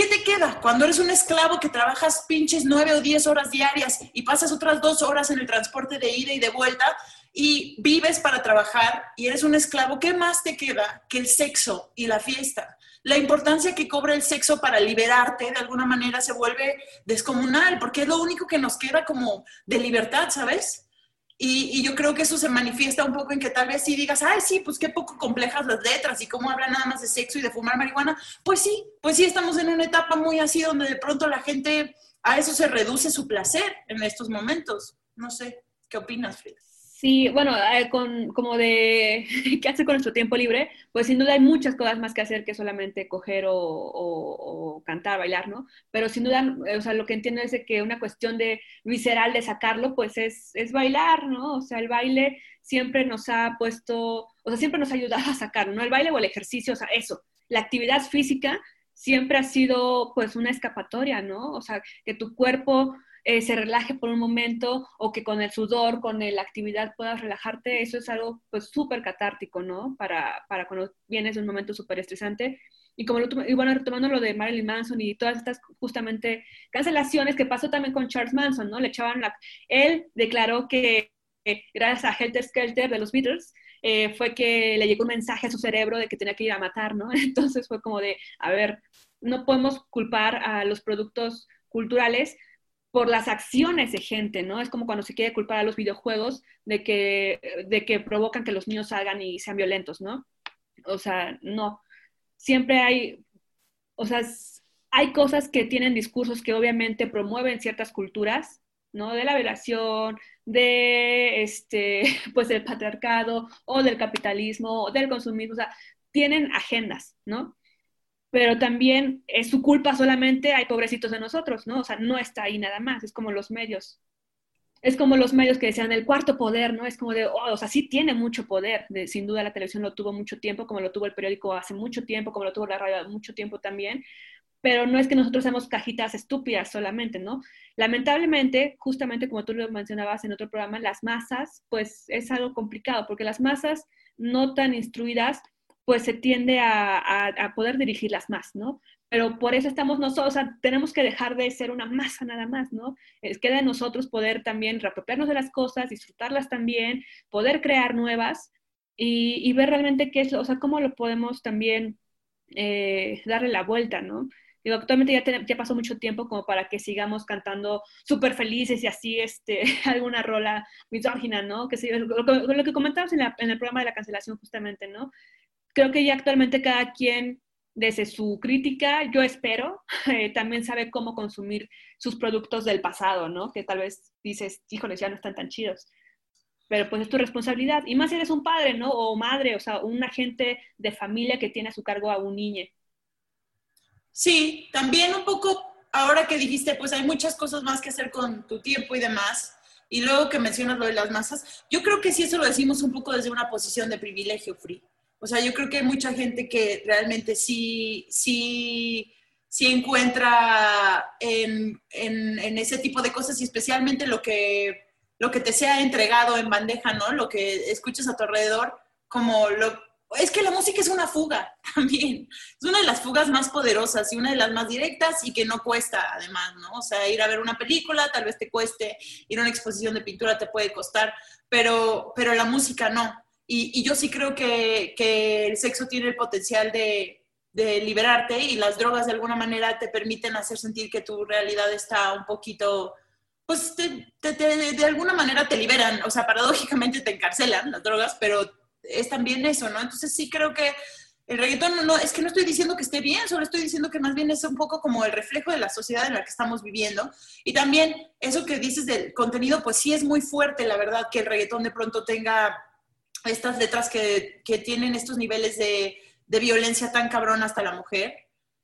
[SPEAKER 3] ¿Qué te queda cuando eres un esclavo que trabajas pinches nueve o diez horas diarias y pasas otras dos horas en el transporte de ida y de vuelta? y vives para trabajar y eres un esclavo, ¿qué más te queda que el sexo y la fiesta? La importancia que cobra el sexo para liberarte de alguna manera se vuelve descomunal, porque es lo único que nos queda como de libertad, ¿sabes? Y, yo creo que eso se manifiesta un poco en que tal vez sí digas, ay, sí, pues qué poco complejas las letras y cómo hablan nada más de sexo y de fumar marihuana. Pues sí, pues sí, estamos en una etapa muy así donde de pronto la gente a eso se reduce su placer en estos momentos. No sé, ¿qué opinas, Frida?
[SPEAKER 2] Sí, bueno, eh, con, como de qué hacer con nuestro tiempo libre, pues sin duda hay muchas cosas más que hacer que solamente coger o, cantar, bailar, ¿no? Pero sin duda, eh, o sea, lo que entiendo es que una cuestión de visceral de sacarlo, pues es, es bailar, ¿no? O sea, el baile siempre nos ha puesto, o sea, siempre nos ha ayudado a sacarlo, ¿no? El baile o el ejercicio, o sea, eso, la actividad física siempre ha sido pues una escapatoria, ¿no? O sea, que tu cuerpo eh, se relaje por un momento o que con el sudor, con la actividad puedas relajarte, eso es algo pues súper catártico, ¿no? Para, para cuando vienes de un momento súper estresante. Y como lo, y bueno, retomando lo de Marilyn Manson y todas estas justamente cancelaciones que pasó también con Charles Manson, ¿no? Le echaban la... Él declaró que gracias a Helter Skelter de los Beatles, eh, fue que le llegó un mensaje a su cerebro de que tenía que ir a matar, ¿no? Entonces fue como de, a ver, no podemos culpar a los productos culturales por las acciones de gente, ¿no? Es como cuando se quiere culpar a los videojuegos de que, de que provocan que los niños salgan y sean violentos, ¿no? O sea, no. Siempre hay, o sea, hay cosas que tienen discursos que obviamente promueven ciertas culturas, ¿no? De la violación, de este, pues del patriarcado o del capitalismo o del consumismo, o sea, tienen agendas, ¿no? Pero también es su culpa solamente, hay pobrecitos de nosotros, ¿no? O sea, no está ahí nada más, es como los medios. Es como los medios que decían el cuarto poder, ¿no? Es como de, oh, o sea, sí tiene mucho poder, de, sin duda la televisión lo tuvo mucho tiempo, como lo tuvo el periódico hace mucho tiempo, como lo tuvo la radio mucho tiempo también, pero no es que nosotros seamos cajitas estúpidas solamente, ¿no? Lamentablemente, justamente como tú lo mencionabas en otro programa, las masas, pues es algo complicado, porque las masas no tan instruidas, pues se tiende a, poder dirigirlas más, ¿no? Pero por eso estamos nosotros, o sea, tenemos que dejar de ser una masa nada más, ¿no? Es, queda de nosotros poder también reapropiarnos de las cosas, disfrutarlas también, poder crear nuevas y, ver realmente qué es, o sea, cómo lo podemos también eh, darle la vuelta, ¿no? Digo, actualmente ya, ya pasó mucho tiempo como para que sigamos cantando súper felices y así este, alguna rola misógina, ¿no? Que lo, que comentabas en, en, el programa de la cancelación justamente, ¿no? Creo que ya actualmente cada quien, desde su crítica, yo espero, eh, también sabe cómo consumir sus productos del pasado, ¿no? Que tal vez dices, híjoles, ya no están tan chidos pero pues es tu responsabilidad. Y más si eres un padre, ¿no? O madre, o sea, un agente de familia que tiene a su cargo a un niño.
[SPEAKER 3] Sí, también un poco, ahora que dijiste, pues hay muchas cosas más que hacer con tu tiempo y demás. Y luego que mencionas lo de las masas, yo creo que sí eso lo decimos un poco desde una posición de privilegio, Free. O sea, yo creo que hay mucha gente que realmente sí, sí, sí encuentra en, en, ese tipo de cosas y especialmente lo que, lo que te sea entregado en bandeja, ¿no? Lo que escuchas a tu alrededor, como lo, es que la música es una fuga también. Es una de las fugas más poderosas y una de las más directas y que no cuesta además, ¿no? O sea, ir a ver una película tal vez te cueste, ir a una exposición de pintura te puede costar, pero, pero la música no. Y, yo sí creo que, que, el sexo tiene el potencial de, de, liberarte y las drogas de alguna manera te permiten hacer sentir que tu realidad está un poquito, pues te, de alguna manera te liberan, o sea, paradójicamente te encarcelan las drogas, pero es también eso, ¿no? Entonces sí creo que el reggaetón no, es que no estoy diciendo que esté bien, solo estoy diciendo que más bien es un poco como el reflejo de la sociedad en la que estamos viviendo. Y también eso que dices del contenido, pues sí es muy fuerte, la verdad, que el reggaetón de pronto tenga estas letras que, que tienen estos niveles de, de, violencia tan cabrón hasta la mujer.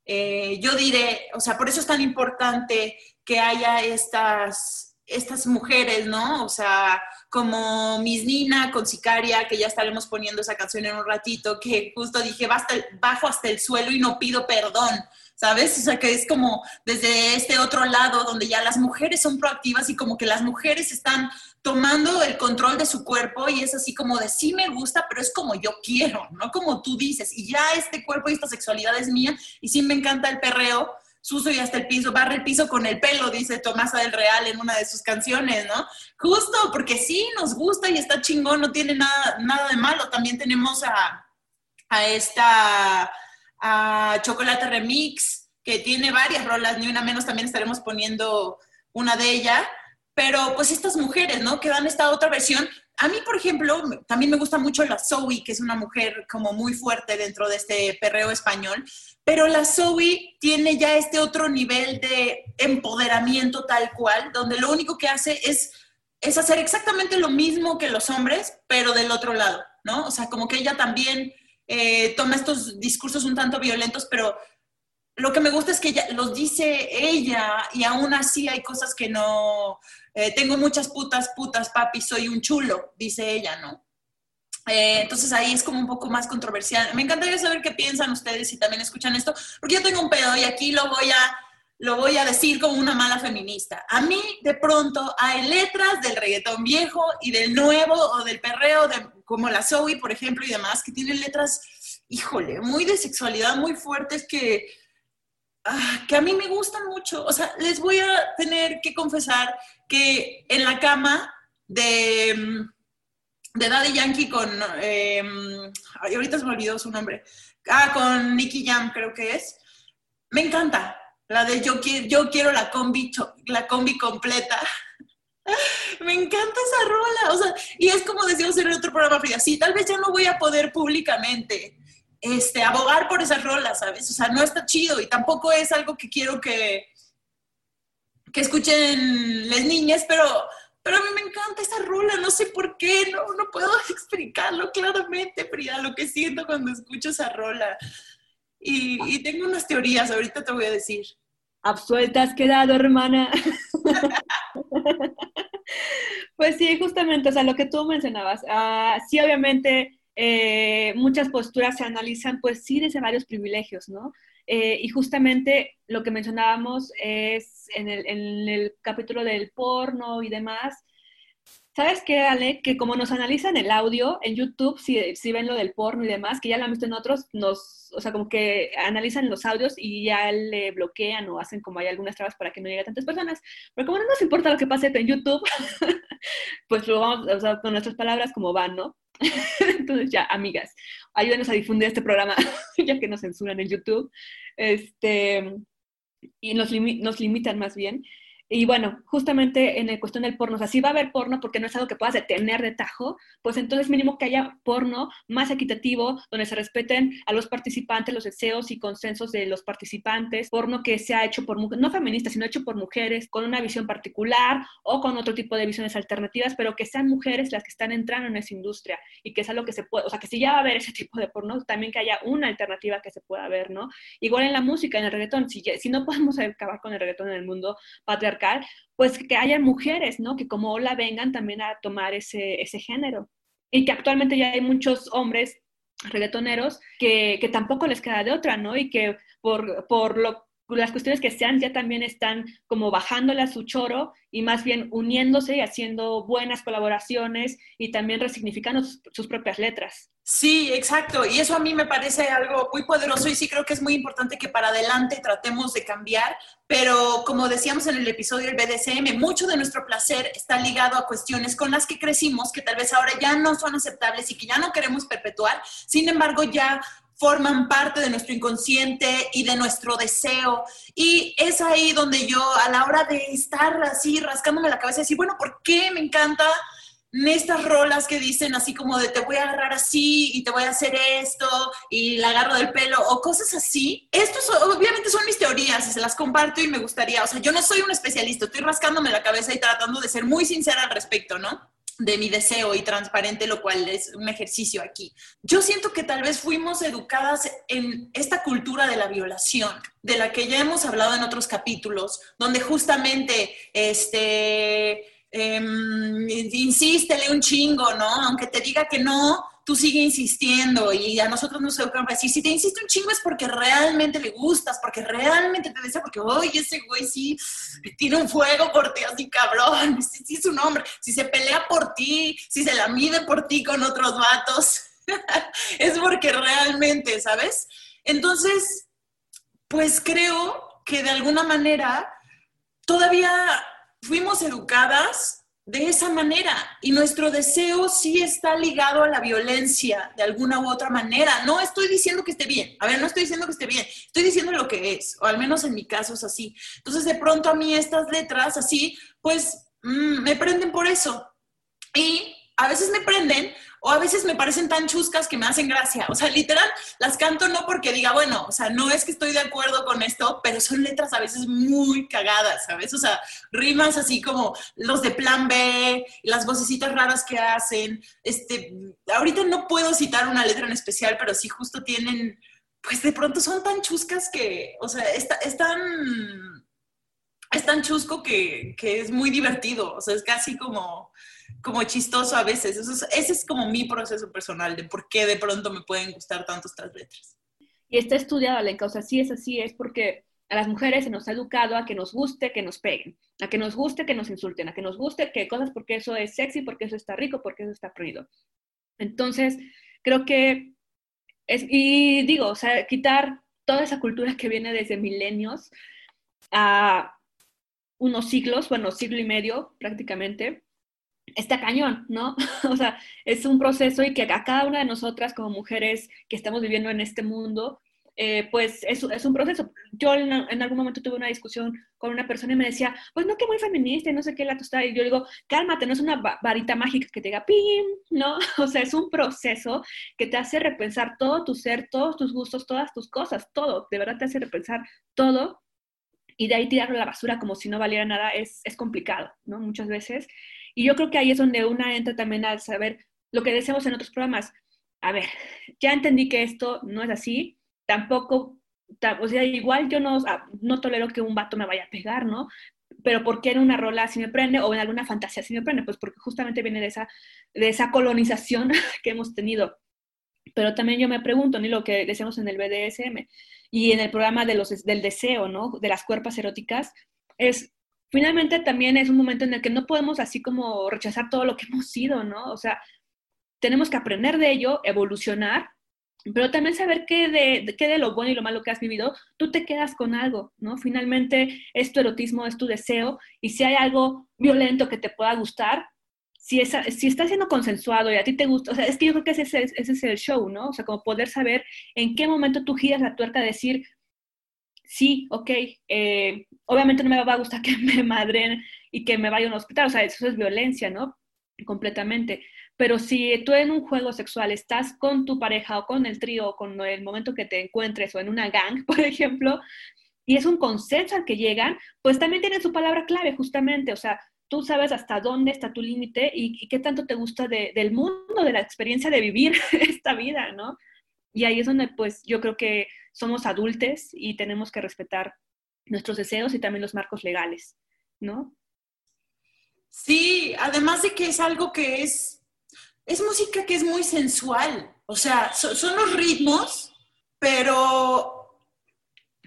[SPEAKER 3] Eh, yo diré, o sea, por eso es tan importante que haya estas, estas mujeres, ¿no? O sea, como Miss Nina con Sicaria, que ya estaremos poniendo esa canción en un ratito, que justo dije, bajo hasta el suelo y no pido perdón, ¿sabes? O sea, que es como desde este otro lado donde ya las mujeres son proactivas y como que las mujeres están tomando el control de su cuerpo y es así como de sí me gusta, pero es como yo quiero, no como tú dices, y ya este cuerpo y esta sexualidad es mía y sí me encanta el perreo, suso y hasta el piso, barre el piso con el pelo, dice Tomasa del Real en una de sus canciones, ¿no? Justo porque sí, nos gusta y está chingón, no tiene nada, nada de malo. También tenemos a, a esta a Chocolate Remix, que tiene varias rolas, ni una menos, también estaremos poniendo una de ellas. Pero pues estas mujeres, ¿no? Que dan esta otra versión, a mí, por ejemplo, también me gusta mucho la Zoe, que es una mujer como muy fuerte dentro de este perreo español, pero la Zoe tiene ya este otro nivel de empoderamiento tal cual, donde lo único que hace es, es hacer exactamente lo mismo que los hombres, pero del otro lado, ¿no? O sea, como que ella también eh, toma estos discursos un tanto violentos, pero lo que me gusta es que ella, los dice ella y aún así hay cosas que no, eh, tengo muchas putas, putas, papi, soy un chulo, dice ella, ¿no? Eh, entonces ahí es como un poco más controversial. Me encantaría saber qué piensan ustedes si también escuchan esto, porque yo tengo un pedo y aquí lo voy a, lo voy a decir como una mala feminista. A mí de pronto hay letras del reggaetón viejo y del nuevo o del perreo, de, como la Zoe, por ejemplo, y demás, que tienen letras híjole, muy de sexualidad, muy fuertes que, ah, que a mí me gustan mucho. O sea, les voy a tener que confesar que en la cama de, mm, de Daddy Yankee con, eh, ahorita se me olvidó su nombre, ah, con Nicky Jam creo que es, me encanta. La de yo, quiero, yo quiero la combi, la combi completa. Me encanta esa rola, o sea, y es como decíamos en otro programa, Frida, sí, tal vez ya no voy a poder públicamente este, abogar por esa rola, ¿sabes? O sea, no está chido y tampoco es algo que quiero que, que escuchen las niñas, pero, pero a mí me encanta esa rola, no sé por qué, no, no puedo explicarlo claramente, Frida, lo que siento cuando escucho esa rola. Y, y tengo unas teorías, ahorita te voy a decir.
[SPEAKER 2] Absuelta has quedado, hermana. pues sí, justamente, o sea, lo que tú mencionabas, uh, sí, obviamente, eh, muchas posturas se analizan, pues sí, desde varios privilegios, ¿no? Eh, y justamente lo que mencionábamos es en el, en el capítulo del porno y demás, ¿Sabes qué, Ale? Que como nos analizan el audio en YouTube, si, si, ven lo del porno y demás, que ya lo han visto en otros, nos, o sea, como que analizan los audios y ya le bloquean o hacen como hay algunas trabas para que no llegue a tantas personas. Pero como no nos importa lo que pase en YouTube, pues lo vamos, o sea, con nuestras palabras como van, ¿no? Entonces ya, amigas, ayúdenos a difundir este programa, ya que nos censuran en YouTube, este, y nos, nos limitan más bien. Y bueno, justamente en la cuestión del porno, o sea, si va a haber porno porque no es algo que puedas detener de tajo, pues entonces mínimo que haya porno más equitativo, donde se respeten a los participantes, los deseos y consensos de los participantes, porno que sea hecho por no feministas, sino hecho por mujeres con una visión particular o con otro tipo de visiones alternativas, pero que sean mujeres las que están entrando en esa industria y que es algo que se puede, o sea, que si ya va a haber ese tipo de porno, también que haya una alternativa que se pueda ver, ¿no? Igual en la música, en el reggaetón, si, si no podemos acabar con el reggaetón en el mundo patriarcal, pues que haya mujeres, ¿no? Que como Ola vengan también a tomar ese, ese género. Y que actualmente ya hay muchos hombres reggaetoneros que, que tampoco les queda de otra, ¿no? Y que por, por lo las cuestiones que sean ya también están como bajándole a su choro y más bien uniéndose y haciendo buenas colaboraciones y también resignificando sus, propias letras.
[SPEAKER 3] Sí, exacto. Y eso a mí me parece algo muy poderoso y sí creo que es muy importante que para adelante tratemos de cambiar, pero como decíamos en el episodio del BDSM, mucho de nuestro placer está ligado a cuestiones con las que crecimos que tal vez ahora ya no son aceptables y que ya no queremos perpetuar. Sin embargo, ya forman parte de nuestro inconsciente y de nuestro deseo. Y es ahí donde yo, a la hora de estar así rascándome la cabeza, decir, bueno, ¿por qué me encanta estas rolas que dicen así como de te voy a agarrar así y te voy a hacer esto y la agarro del pelo o cosas así? Estos obviamente son mis teorías y se las comparto y me gustaría, o sea, yo no soy un especialista, estoy rascándome la cabeza y tratando de ser muy sincera al respecto, ¿no? De mi deseo y transparente, lo cual es un ejercicio aquí. Yo siento que tal vez fuimos educadas en esta cultura de la violación, de la que ya hemos hablado en otros capítulos, donde justamente, este, eh, insístele un chingo, ¿no? Aunque te diga que no, tú sigue insistiendo y a nosotros nos educan para decir, si te insiste un chingo es porque realmente le gustas, porque realmente te desea, porque, oye, ese güey sí tiene un fuego por ti, así cabrón, sí, sí es un hombre, si se pelea por ti, si se la mide por ti con otros vatos, es porque realmente, ¿sabes? Entonces, pues creo que de alguna manera todavía fuimos educadas de esa manera. Y nuestro deseo sí está ligado a la violencia de alguna u otra manera. No estoy diciendo que esté bien. A ver, no estoy diciendo que esté bien. Estoy diciendo lo que es. O al menos en mi caso es así. Entonces, de pronto a mí estas letras así, pues mm, me prenden por eso. Y a veces me prenden o a veces me parecen tan chuscas que me hacen gracia. O sea, literal, las canto no porque diga, bueno, o sea, no es que estoy de acuerdo con esto, pero son letras a veces muy cagadas, ¿sabes? O sea, rimas así como los de Plan B, las vocecitas raras que hacen. Este, ahorita no puedo citar una letra en especial, pero sí justo tienen, pues de pronto son tan chuscas que, o sea, es, tan es tan chusco que, que, es muy divertido, o sea, es casi como, como chistoso a veces. Eso es, ese es como mi proceso personal de por qué de pronto me pueden gustar tanto estas letras.
[SPEAKER 2] Y está estudiado, Alenka, o sea, sí es así, es porque a las mujeres se nos ha educado a que nos guste que nos peguen, a que nos guste que nos insulten, a que nos guste que cosas porque eso es sexy, porque eso está rico, porque eso está prohibido. Entonces, creo que Es, y digo, o sea, quitar toda esa cultura que viene desde milenios a unos siglos, bueno, siglo y medio prácticamente, está cañón, ¿no? o sea, es un proceso y que a cada una de nosotras como mujeres que estamos viviendo en este mundo, eh, pues es, es, un proceso. Yo en, en, algún momento tuve una discusión con una persona y me decía, pues no, que muy feminista y no sé qué la tostada. Y yo digo, cálmate, no es una varita mágica que te diga, pim, ¿no? O sea, es un proceso que te hace repensar todo tu ser, todos tus gustos, todas tus cosas, todo. De verdad te hace repensar todo. Y de ahí tirarlo a la basura como si no valiera nada es, es complicado, ¿no? Muchas veces. Y yo creo que ahí es donde una entra también al saber lo que decimos en otros programas. A ver, ya entendí que esto no es así, tampoco, o sea, igual yo no, ah, no tolero que un vato me vaya a pegar, ¿no? Pero ¿por qué en una rola así me prende o en alguna fantasía así me prende? Pues porque justamente viene de esa, de esa colonización que hemos tenido. Pero también yo me pregunto, ni lo que decíamos en el BDSM y en el programa de los, del deseo, ¿no? De las cuerpas eróticas, es finalmente también es un momento en el que no podemos así como rechazar todo lo que hemos sido, ¿no? O sea, tenemos que aprender de ello, evolucionar, pero también saber que de, que de lo bueno y lo malo que has vivido, tú te quedas con algo, ¿no? Finalmente es tu erotismo, es tu deseo, y si hay algo violento que te pueda gustar, si, es, si está siendo consensuado y a ti te gusta, o sea, es que yo creo que ese, ese, es el show, ¿no? O sea, como poder saber en qué momento tú giras la tuerca, decir, sí, ok, eh, obviamente no me va a gustar que me madren y que me vaya a un hospital, o sea, eso es violencia, ¿no? Completamente. Pero si tú en un juego sexual estás con tu pareja o con el trío o con el momento que te encuentres o en una gang, por ejemplo, y es un consenso al que llegan, pues también tiene su palabra clave justamente, o sea, tú sabes hasta dónde está tu límite y, qué tanto te gusta del mundo, de la experiencia de vivir esta vida, ¿no? Y ahí es donde pues yo creo que somos adultos y tenemos que respetar nuestros deseos y también los marcos legales, ¿no?
[SPEAKER 3] Sí, además de que es algo que es, es música que es muy sensual, o sea, son los ritmos, pero...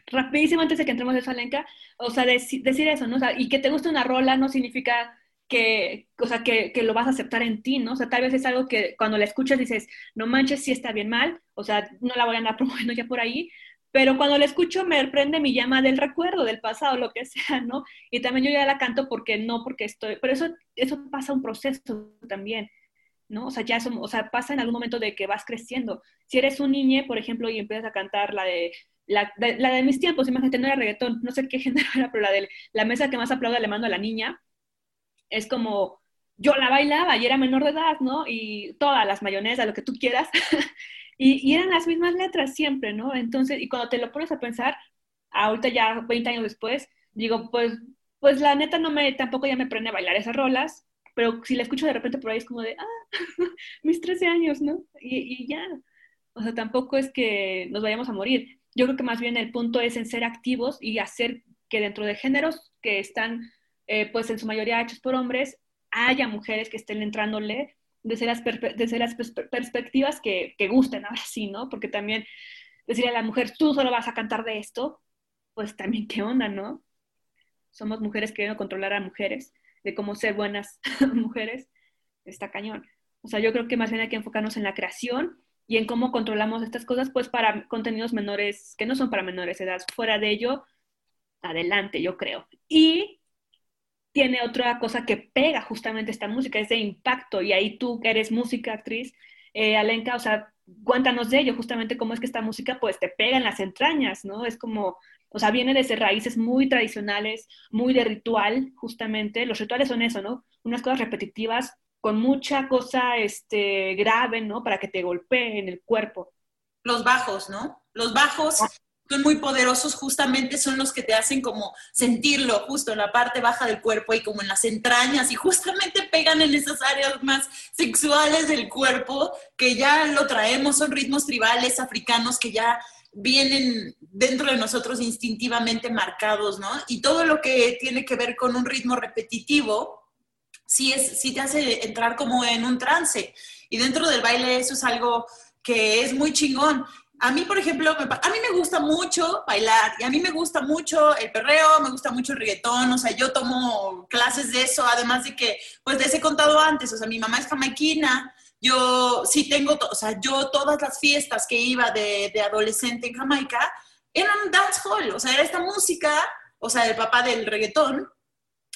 [SPEAKER 2] Rapidísimo antes de que entremos en eso, Alenka, o sea, decir eso, ¿no? O sea, y que te guste una rola no significa que, o sea, que, que, lo vas a aceptar en ti, ¿no? O sea, tal vez es algo que cuando la escuchas dices, no manches, si está bien mal, o sea, no la voy a andar promoviendo ya por ahí, pero cuando la escucho me prende mi llama del recuerdo, del pasado, lo que sea, ¿no? Y también yo ya la canto porque no, porque estoy, pero eso, eso pasa un proceso también, ¿no? O sea, ya o sea, pasa en algún momento de que vas creciendo. Si eres un niño, por ejemplo, y empiezas a cantar la de, la de, la de mis tiempos, imagínate, no era reggaetón, no sé qué género era, pero la de la mesa que más aplauda le mando a la niña, es como, yo la bailaba y era menor de edad, ¿no? Y todas las mayonesas, lo que tú quieras. Y, eran las mismas letras siempre, ¿no? Entonces, y cuando te lo pones a pensar, ahorita ya 20 años después, digo, pues, pues la neta no me, tampoco ya me prende a bailar esas rolas, pero si la escucho de repente por ahí es como de, ah, mis 13 años, ¿no? Y, y ya. O sea, tampoco es que nos vayamos a morir. Yo creo que más bien el punto es en ser activos y hacer que dentro de géneros que están, eh, pues en su mayoría hechos por hombres, haya mujeres que estén entrándole desde las, desde las perspectivas que, que gusten, ahora sí, ¿no? Porque también decirle a la mujer, tú solo vas a cantar de esto, pues también qué onda, ¿no? Somos mujeres queriendo controlar a mujeres, de cómo ser buenas mujeres, está cañón. O sea, yo creo que más bien hay que enfocarnos en la creación y en cómo controlamos estas cosas, pues para contenidos menores, que no son para menores de edad. Fuera de ello, adelante, yo creo. Y tiene otra cosa que pega justamente esta música, es de impacto, y ahí tú que eres música, actriz, eh, Alenka, o sea, cuéntanos de ello, justamente cómo es que esta música pues te pega en las entrañas, ¿no? Es como, o sea, viene desde raíces muy tradicionales, muy de ritual, justamente, los rituales son eso, ¿no? Unas cosas repetitivas con mucha cosa este, grave, ¿no? Para que te golpee en el cuerpo.
[SPEAKER 3] Los bajos, ¿no? Los bajos son muy poderosos, justamente son los que te hacen como sentirlo justo en la parte baja del cuerpo y como en las entrañas y justamente pegan en esas áreas más sexuales del cuerpo que ya lo traemos, son ritmos tribales africanos que ya vienen dentro de nosotros instintivamente marcados, ¿no? Y todo lo que tiene que ver con un ritmo repetitivo, sí, es, sí te hace entrar como en un trance. Y dentro del baile eso es algo que es muy chingón. A mí, por ejemplo, a mí me gusta mucho bailar y a mí me gusta mucho el perreo, me gusta mucho el reggaetón, o sea, yo tomo clases de eso, además de que, pues les he contado antes, o sea, mi mamá es jamaiquina, yo sí tengo, o sea, yo todas las fiestas que iba de, adolescente en Jamaica eran dancehall, o sea, era esta música, o sea, el papá del reggaetón,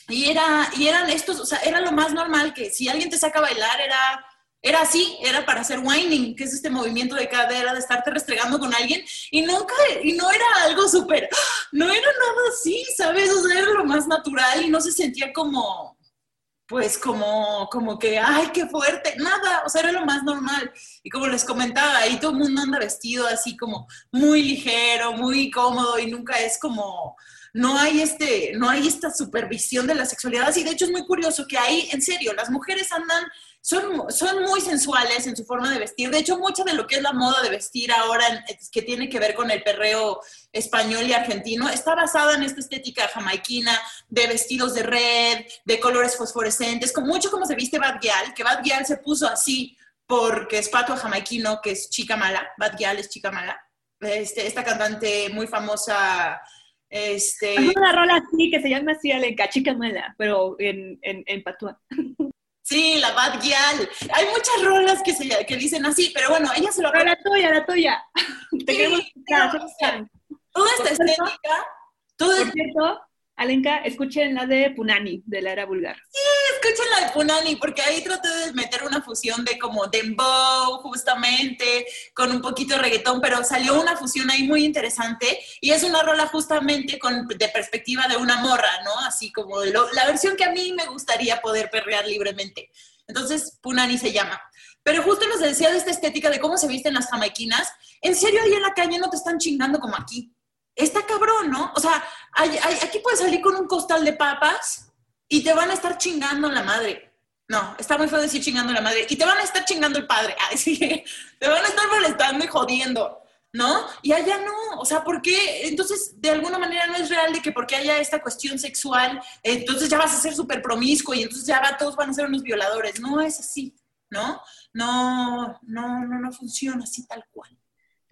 [SPEAKER 3] y, era, y eran estos, o sea, era lo más normal que si alguien te saca a bailar era, era así, era para hacer whining, que es este movimiento de cadera, de estarte restregando con alguien, y nunca, y no era algo súper, no era nada así, ¿sabes? O era lo más natural y no se sentía como, pues como, como que, ay, qué fuerte, nada, o sea, era lo más normal. Y como les comentaba, ahí todo el mundo anda vestido así como muy ligero, muy cómodo y nunca es como, no hay, este, no hay esta supervisión de la sexualidad. Y de hecho es muy curioso que ahí, en serio, las mujeres andan, son, son muy sensuales en su forma de vestir. De hecho, mucha de lo que es la moda de vestir ahora, que tiene que ver con el perreo español y argentino, está basada en esta estética jamaiquina de vestidos de red, de colores fosforescentes, con mucho como se viste Bad Gyal, que Bad Gyal se puso así porque es pato jamaiquino, que es chica mala, Bad Gyal es chica mala. Este, esta cantante muy famosa este...
[SPEAKER 2] Una rola así que se llama así Alenca, chica mala, pero en, en, en patua.
[SPEAKER 3] Sí, la Bad Gyal. Hay muchas rolas que, se, que dicen así, pero bueno, ella se lo...
[SPEAKER 2] Pero la tuya, la tuya. Te queremos
[SPEAKER 3] escuchar. Toda esta estética... Todo
[SPEAKER 2] Por cierto, Alenka, escuchen la de Punani, de la era vulgar.
[SPEAKER 3] Sí, escuchen la de Punani, porque ahí traté de meter una fusión de como dembow, justamente, con un poquito de reggaetón, pero salió una fusión ahí muy interesante, y es una rola justamente con, de perspectiva de una morra, ¿no? Así como la versión que a mí me gustaría poder perrear libremente. Entonces, Punani se llama. Pero justo nos decía de esta estética de cómo se visten las jamaiquinas, en serio ahí en la calle no te están chingando como aquí está cabrón, ¿no? O sea, aquí puedes salir con un costal de papas y te van a estar chingando la madre. No, está muy feo decir chingando la madre. Y te van a estar chingando el padre. Te van a estar molestando y jodiendo, ¿no? Y allá no. O sea, ¿por qué? Entonces, de alguna manera no es real de que porque haya esta cuestión sexual, entonces ya vas a ser súper promiscuo y entonces ya todos van a ser unos violadores. No es así, ¿no? No, no, no, no funciona así tal cual.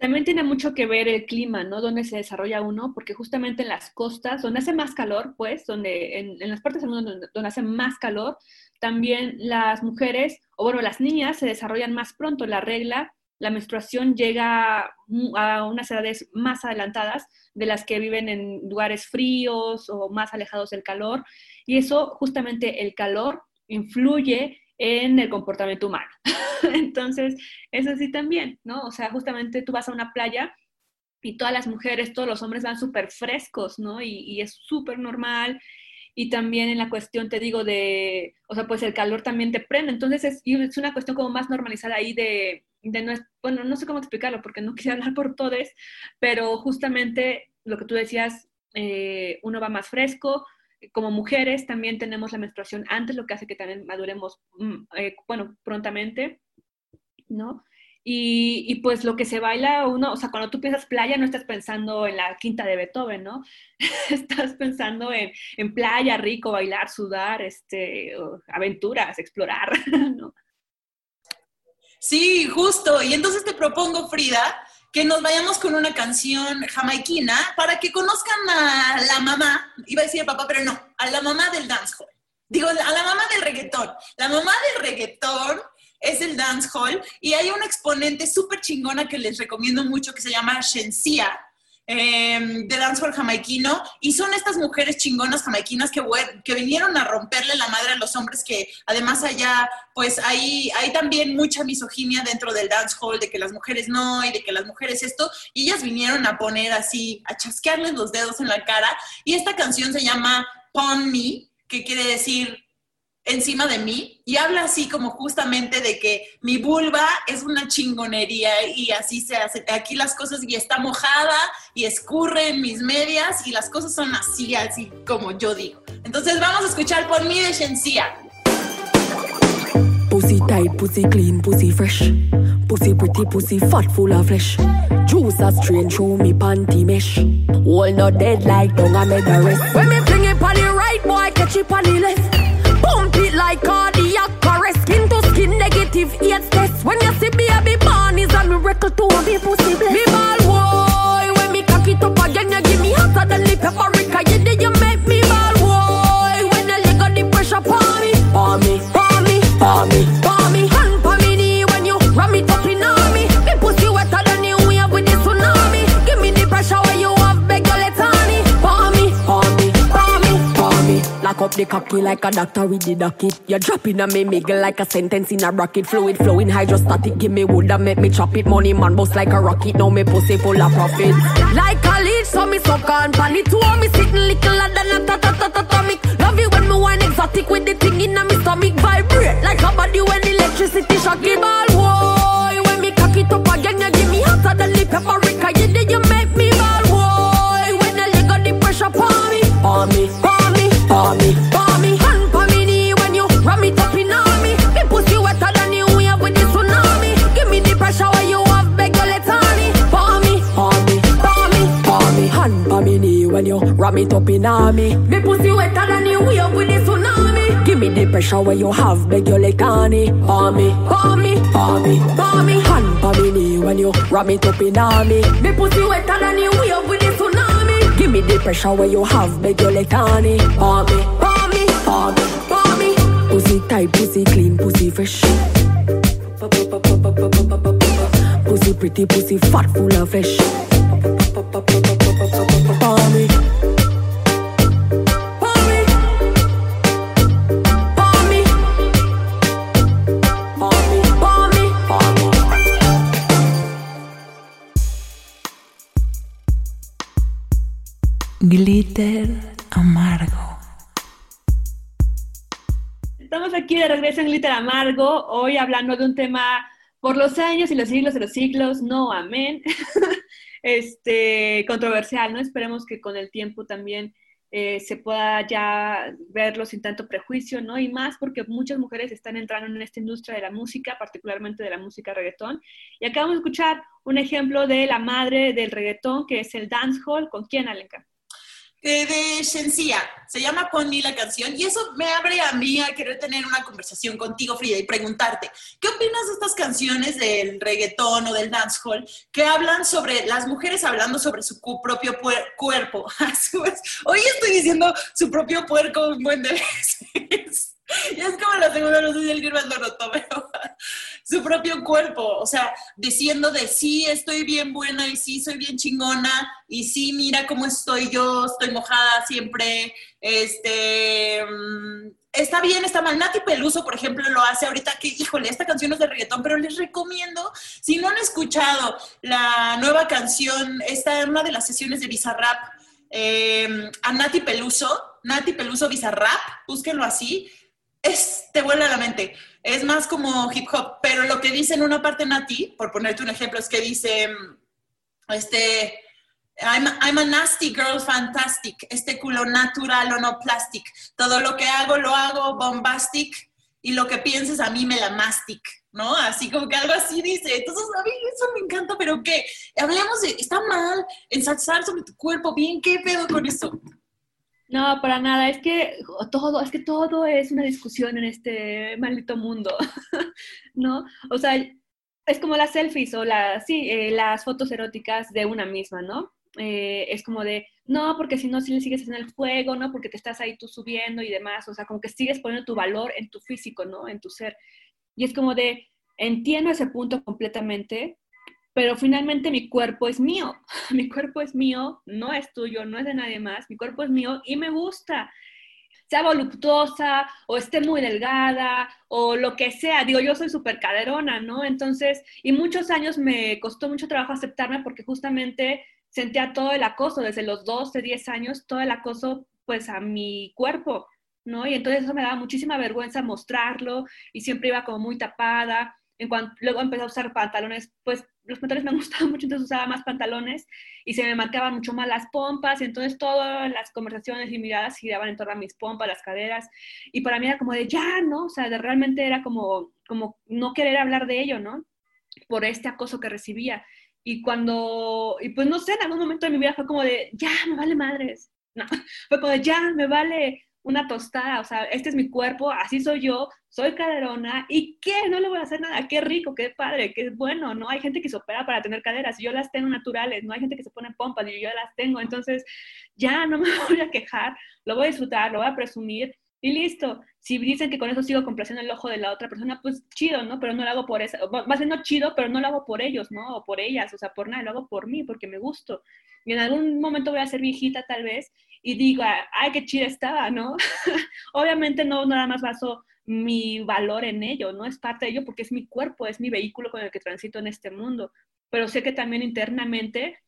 [SPEAKER 2] También tiene mucho que ver el clima, ¿no? Donde se desarrolla uno, porque justamente en las costas, donde hace más calor, pues, donde en, las partes del mundo donde, hace más calor, también las mujeres, o bueno, las niñas se desarrollan más pronto. La regla, la menstruación llega a unas edades más adelantadas de las que viven en lugares fríos o más alejados del calor. Y eso, justamente el calor, influye en el comportamiento humano. Entonces, es así también, ¿no? O sea, justamente tú vas a una playa y todas las mujeres, todos los hombres van súper frescos, ¿no? Y, es súper normal. Y también en la cuestión, te digo, de, o sea, pues el calor también te prende. Entonces, es, es una cuestión como más normalizada ahí de, de no, bueno, no sé cómo explicarlo porque no quisiera hablar por todos, pero justamente lo que tú decías, eh, uno va más fresco, como mujeres también tenemos la menstruación antes, lo que hace que también maduremos, mm, eh, bueno, prontamente, ¿no? Y, y, pues lo que se baila uno, o sea, cuando tú piensas playa no estás pensando en la quinta de Beethoven, ¿no? estás pensando en, en, playa, rico, bailar, sudar, este, aventuras, explorar, ¿no?
[SPEAKER 3] Sí, justo. Y entonces te propongo, Frida, que nos vayamos con una canción jamaiquina para que conozcan a la mamá, iba a decir papá, pero no, a la mamá del dancehall. Digo, a la mamá del reggaetón. La mamá del reggaetón es el dancehall y hay una exponente súper chingona que les recomiendo mucho que se llama Shensia Em, de dancehall jamaiquino y son estas mujeres chingonas jamaiquinas que, que vinieron a romperle la madre a los hombres que además allá pues hay, hay también mucha misoginia dentro del dancehall de que las mujeres no y de que las mujeres esto y ellas vinieron a poner así, a chasquearles los dedos en la cara y esta canción se llama Pon Me, que quiere decir encima de mí y habla así como justamente de que mi vulva es una chingonería y así se hace. Aquí las cosas y está mojada y escurre en mis medias y las cosas son así, así como yo digo. Entonces vamos a escuchar por mí de Shensia.
[SPEAKER 7] Pussy tight, pussy clean, pussy fresh. Pussy pretty, pussy fat, full of flesh. Juice a strain through me panty mesh. All not dead like dung I made the rest. When me fling it on the right, boy, catch it on the left. Negative AIDS test. When you see me I baby born is a miracle to a be pussy blessed. Me ball boy, when me cock it up again, you give me hotter than the paprika. You did you make me ball boy. When you leg on the pressure, pour me, pour me, pour me, pour me, up the cocky like a doctor with the docket. You're dropping a me miggle like a sentence in a rocket. Fluid flowing hydrostatic. Give me wood and make me chop it. Money man bust like a rocket. Now me pussy full of profit. Like a leech, so me suck on pan it. Two me sitting little than a ta ta ta ta atomic. Love it when me wine exotic with the thing in a me stomach. Vibrate like a body when electricity shock. Give ball, boy. When me cock it up again, you give me hotter than the paprika. You did you when you ram it up in on me. Pussy wetter than the wave with the tsunami. Give me the pressure when you have beg you me. Palm me, palm me, palm me. Hand palm me knee when you ram it up in on me. Pussy wetter than the wave with the tsunami. Give me the pressure when you have beg you let on me. Palm me, palm me, palm me, palm me. Pussy tight, pussy clean, pussy fresh. Pussy pretty, pussy fat, full of flesh.
[SPEAKER 8] Glitter amargo.
[SPEAKER 2] Estamos aquí de regreso en Glitter Amargo, hoy hablando de un tema por los años y los siglos de los siglos, no, amén, este, controversial, ¿no? Esperemos que con el tiempo también eh, se pueda ya verlo sin tanto prejuicio, ¿no? Y más porque muchas mujeres están entrando en esta industria de la música, particularmente de la música reggaetón. Y acabamos de escuchar un ejemplo de la madre del reggaetón, que es el dancehall. ¿Con quién, Alenka?
[SPEAKER 3] De Shensia. Se llama Pon la canción y eso me abre a mí a querer tener una conversación contigo, Frida, y preguntarte, ¿qué opinas de estas canciones del reggaetón o del dancehall que hablan sobre las mujeres hablando sobre su propio cuerpo? Hoy estoy diciendo su propio puerco un buen de veces. Y es como la segunda del Gilbert lo notó, pero su propio cuerpo, o sea, diciendo de sí, estoy bien buena y sí, soy bien chingona y sí, mira cómo estoy yo, estoy mojada siempre, este, mm, está bien, está mal. Nati Peluso, por ejemplo, lo hace ahorita que, híjole, esta canción es de reggaetón, pero les recomiendo, si no han escuchado la nueva canción, esta es una de las sesiones de Bizarrap, eh, a Nati Peluso, Nati Peluso Bizarrap, búsquenlo así, es, te vuela la mente. Es más como hip hop, pero lo que dice en una parte Nati, por ponerte un ejemplo, es que dice, mm, este, I'm, I'm a nasty girl, fantastic, este culo natural o no plastic, todo lo que hago lo hago bombastic y lo que pienses a mí me la mastic, ¿no? Así como que algo así dice. Entonces, a mí eso me encanta, pero que hablemos de, está mal ensalzar sobre tu cuerpo, bien, ¿qué pedo con eso?
[SPEAKER 2] No, para nada, es que todo, es que todo es una discusión en este maldito mundo, ¿no? O sea, es como las selfies o las, sí, eh, las fotos eróticas de una misma, ¿no? Eh, es como de, no, porque si no, si le sigues en el fuego, ¿no? Porque te estás ahí tú subiendo y demás, o sea, como que sigues poniendo tu valor en tu físico, ¿no? En tu ser. Y es como de, entiendo ese punto completamente, pero finalmente mi cuerpo es mío, mi cuerpo es mío, no es tuyo, no es de nadie más, mi cuerpo es mío y me gusta. Sea voluptuosa o esté muy delgada o lo que sea, digo, yo soy súper caderona, ¿no? Entonces, y muchos años me costó mucho trabajo aceptarme porque justamente sentía todo el acoso, desde los 12, 10 años, todo el acoso pues a mi cuerpo, ¿no? Y entonces eso me daba muchísima vergüenza mostrarlo y siempre iba como muy tapada. En cuanto, luego empecé a usar pantalones, pues los pantalones me gustaban mucho, entonces usaba más pantalones y se me marcaban mucho más las pompas y entonces todas las conversaciones y miradas giraban en torno a mis pompas, las caderas y para mí era como de ya, ¿no? O sea, de, realmente era como, como no querer hablar de ello, ¿no? Por este acoso que recibía. Y cuando, y pues no sé, en algún momento de mi vida fue como de, ya, me vale madres. No, fue como de, ya, me vale una tostada, o sea, este es mi cuerpo, así soy yo, soy caderona, ¿y qué? No le voy a hacer nada, qué rico, qué padre, qué bueno, ¿no? Hay gente que se opera para tener caderas, yo las tengo naturales, no hay gente que se pone pompas, y yo las tengo, entonces ya no me voy a quejar, lo voy a disfrutar, lo voy a presumir, y listo. Si dicen que con eso sigo complaciendo el ojo de la otra persona, pues chido, ¿no? Pero no lo hago por eso, más bien no chido, pero no lo hago por ellos, ¿no? O por ellas, o sea, por nada, lo hago por mí, porque me gusto. Y en algún momento voy a ser viejita tal vez y digo, ay, qué chida estaba, ¿no? Obviamente no nada más baso mi valor en ello, ¿no? Es parte de ello porque es mi cuerpo, es mi vehículo con el que transito en este mundo. Pero sé que también internamente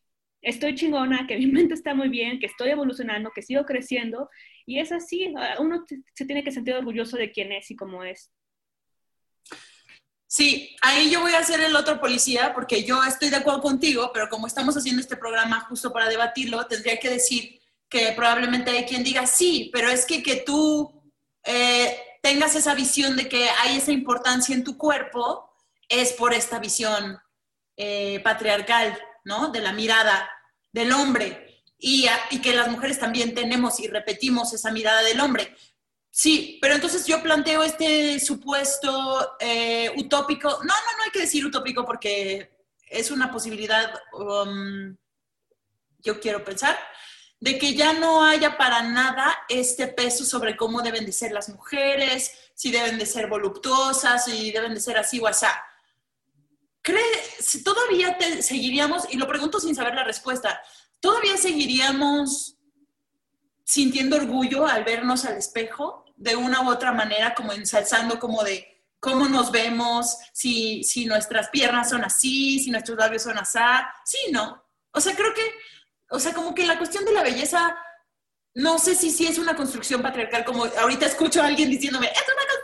[SPEAKER 2] estoy chingona, que mi mente está muy bien, que estoy evolucionando, que sigo creciendo. Y es así, uno se tiene que sentir orgulloso de quién es y cómo es.
[SPEAKER 3] Sí, ahí yo voy a ser el otro policía porque yo estoy de acuerdo contigo, pero como estamos haciendo este programa justo para debatirlo, tendría que decir que probablemente hay quien diga, sí, pero es que que tú eh, tengas esa visión de que hay esa importancia en tu cuerpo es por esta visión eh, patriarcal, ¿no? De la mirada del hombre y, que las mujeres también tenemos y repetimos esa mirada del hombre. Sí, pero entonces yo planteo este supuesto eh, utópico, no, no, no hay que decir utópico porque es una posibilidad, um, yo quiero pensar, de que ya no haya para nada este peso sobre cómo deben de ser las mujeres, si deben de ser voluptuosas, si deben de ser así o así. ¿Crees, todavía te seguiríamos, y lo pregunto sin saber la respuesta, todavía seguiríamos sintiendo orgullo al vernos al espejo de una u otra manera, como ensalzando como de cómo nos vemos, si, si nuestras piernas son así, si nuestros labios son así, sí, ¿no? O sea, creo que, o sea, como que la cuestión de la belleza, no sé si, si es una construcción patriarcal, como ahorita escucho a alguien diciéndome, es una construcción,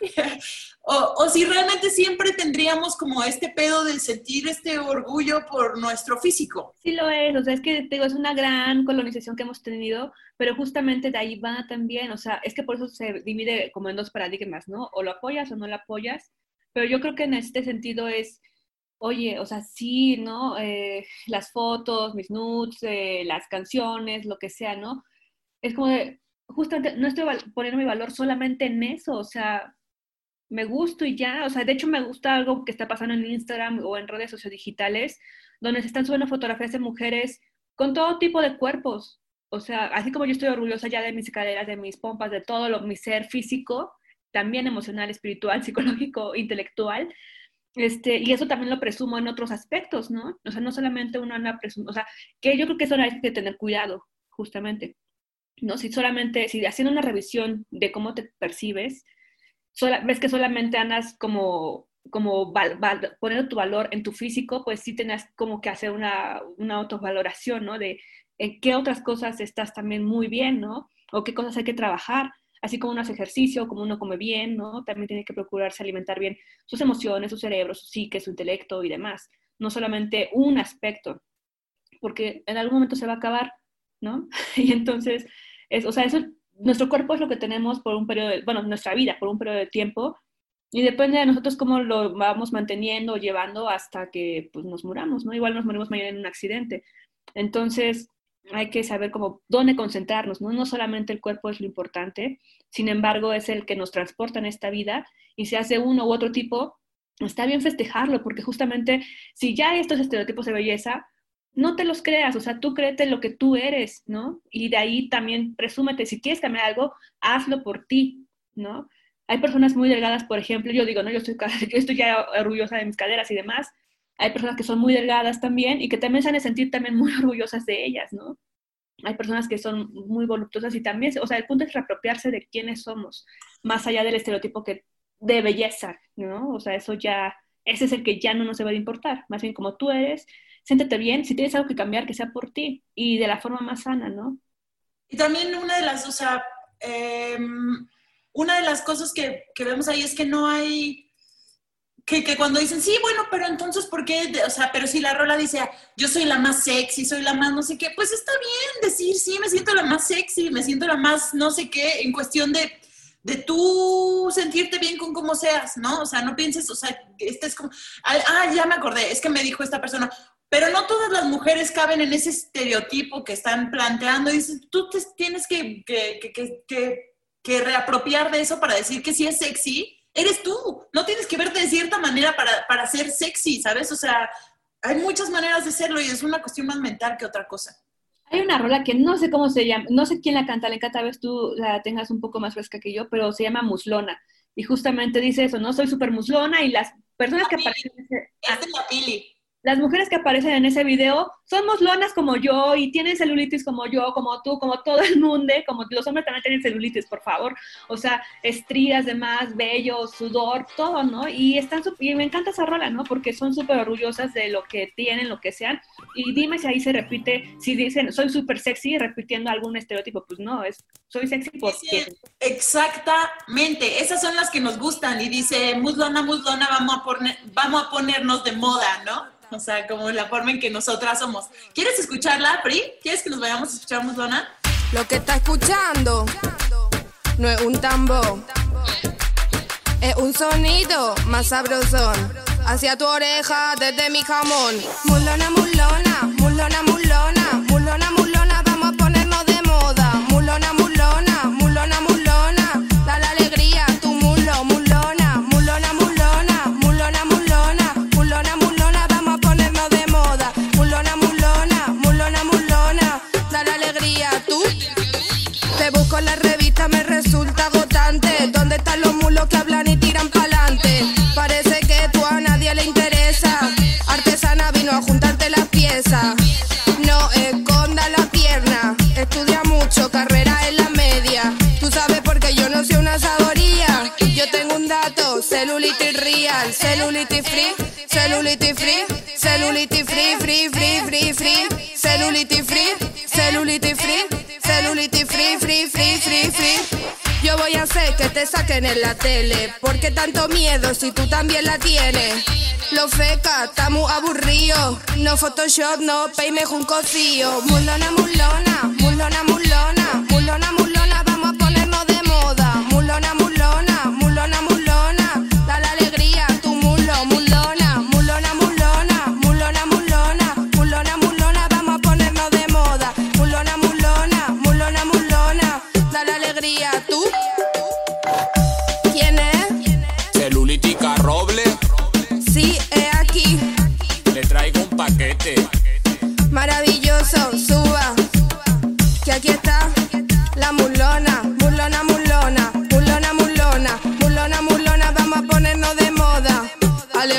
[SPEAKER 3] O, si realmente siempre tendríamos como este pedo de sentir este orgullo por nuestro físico.
[SPEAKER 2] Sí lo es, o sea, es que digo, es una gran colonización que hemos tenido, pero justamente de ahí va también, o sea, es que por eso se divide como en dos paradigmas, ¿no? O lo apoyas o no lo apoyas, pero yo creo que en este sentido es, oye, o sea, sí, ¿no? Eh, las fotos, mis nudes, eh, las canciones, lo que sea, ¿no? Es como de, justamente, no estoy poniendo mi valor solamente en eso, o sea, me gusto y ya, o sea, de hecho me gusta algo que está pasando en Instagram o en redes sociodigitales, donde se están subiendo fotografías de mujeres con todo tipo de cuerpos, o sea, así como yo estoy orgullosa ya de mis caderas, de mis pompas, de todo lo, mi ser físico, también emocional, espiritual, psicológico, intelectual, este, y eso también lo presumo en otros aspectos, ¿no? O sea, no solamente uno anda presumo, o sea, que yo creo que eso hay que tener cuidado, justamente, ¿no? Si solamente, si haciendo una revisión de cómo te percibes, ves que solamente andas como, como poniendo tu valor en tu físico, pues sí tenés como que hacer una, una autovaloración, ¿no? De en qué otras cosas estás también muy bien, ¿no? O qué cosas hay que trabajar, así como uno hace ejercicio, como uno come bien, ¿no? También tiene que procurarse alimentar bien sus emociones, su cerebro, su psique, su intelecto y demás. No solamente un aspecto, porque en algún momento se va a acabar, y entonces, es, o sea, eso nuestro cuerpo es lo que tenemos por un periodo, de, bueno, nuestra vida por un periodo de tiempo y depende de nosotros cómo lo vamos manteniendo, llevando hasta que pues, nos muramos, ¿no? Igual nos morimos mañana en un accidente. Entonces, hay que saber cómo, dónde concentrarnos, ¿no? No solamente el cuerpo es lo importante, sin embargo, es el que nos transporta en esta vida y si hace uno u otro tipo, está bien festejarlo, porque justamente si ya hay estos estereotipos de belleza, no te los creas, o sea, tú créete lo que tú eres, ¿no? Y de ahí también presúmete, si quieres cambiar algo, hazlo por ti, ¿no? Hay personas muy delgadas, por ejemplo, yo digo, no, yo estoy, ya orgullosa de mis caderas y demás. Hay personas que son muy delgadas también y que también se han de sentir también muy orgullosas de ellas, ¿no? Hay personas que son muy voluptuosas y también, o sea, el punto es reapropiarse de quiénes somos, más allá del estereotipo que de belleza, ¿no? O sea, eso ya, ese es el que ya no nos debe de importar, más bien como tú eres, siéntete bien, si tienes algo que cambiar, que sea por ti y de la forma más sana, ¿no?
[SPEAKER 3] Y también una de las, o sea, em, una de las cosas que, que, vemos ahí es que no hay, que, que, cuando dicen, sí, bueno, pero entonces, ¿por qué? O sea, pero si la rola dice, yo soy la más sexy, soy la más no sé qué, pues está bien decir, sí, me siento la más sexy, me siento la más no sé qué, en cuestión de, de tú sentirte bien con cómo seas, ¿no? O sea, no pienses, o sea, este es como, ah, ya me acordé, es que me dijo esta persona, pero no todas las mujeres caben en ese estereotipo que están planteando. Dices, tú te tienes que, que, reapropiar de eso para decir que si es sexy, eres tú. No tienes que verte de cierta manera para, para ser sexy, ¿sabes? O sea, hay muchas maneras de serlo y es una cuestión más mental que otra cosa.
[SPEAKER 2] Hay una rola que no sé cómo se llama, no sé quién la canta, Lenka, tal vez tú la tengas un poco más fresca que yo, pero se llama Muslona. Y justamente dice eso, ¿no? Soy súper muslona y las personas que aparecen.
[SPEAKER 3] Es de la Pili.
[SPEAKER 2] Las mujeres que aparecen en ese video son muslonas como yo y tienen celulitis como yo, como tú, como todo el mundo, como los hombres también tienen celulitis, por favor. O sea, estrías, demás, vello, sudor, todo, ¿no? Y están y me encanta esa rola, ¿no? Porque son súper orgullosas de lo que tienen, lo que sean. Y dime si ahí se repite, si dicen soy súper sexy repitiendo algún estereotipo, pues no, es soy sexy porque
[SPEAKER 3] Exactamente, esas son las que nos gustan y dice, muslona, muslona, vamos a, poner, vamos a ponernos de moda, ¿no? O sea, como la forma en que nosotras somos. ¿Quieres escucharla, Pri? ¿Quieres que nos vayamos a escuchar muslona?
[SPEAKER 9] Lo que está escuchando no es un tambor, es un sonido más sabrosón. Hacia tu oreja desde mi jamón. Mulona, mulona, mulona, mulona, No esconda la pierna. Estudia mucho, carrera en la media. Tú sabes porque yo no soy una saboría. Yo tengo un dato, celulitis real, celulitis free, celulitis free, celulitis free, free, free, free, free, celulitis free, celulitis free, celulitis free, free, free, free, free. Hacer que te saquen en la tele. ¿Por qué tanto miedo si tú también la tienes? Lo feca, está muy aburrido. No Photoshop, no peime un cocío. Mulona, mulona, mulona, mulona,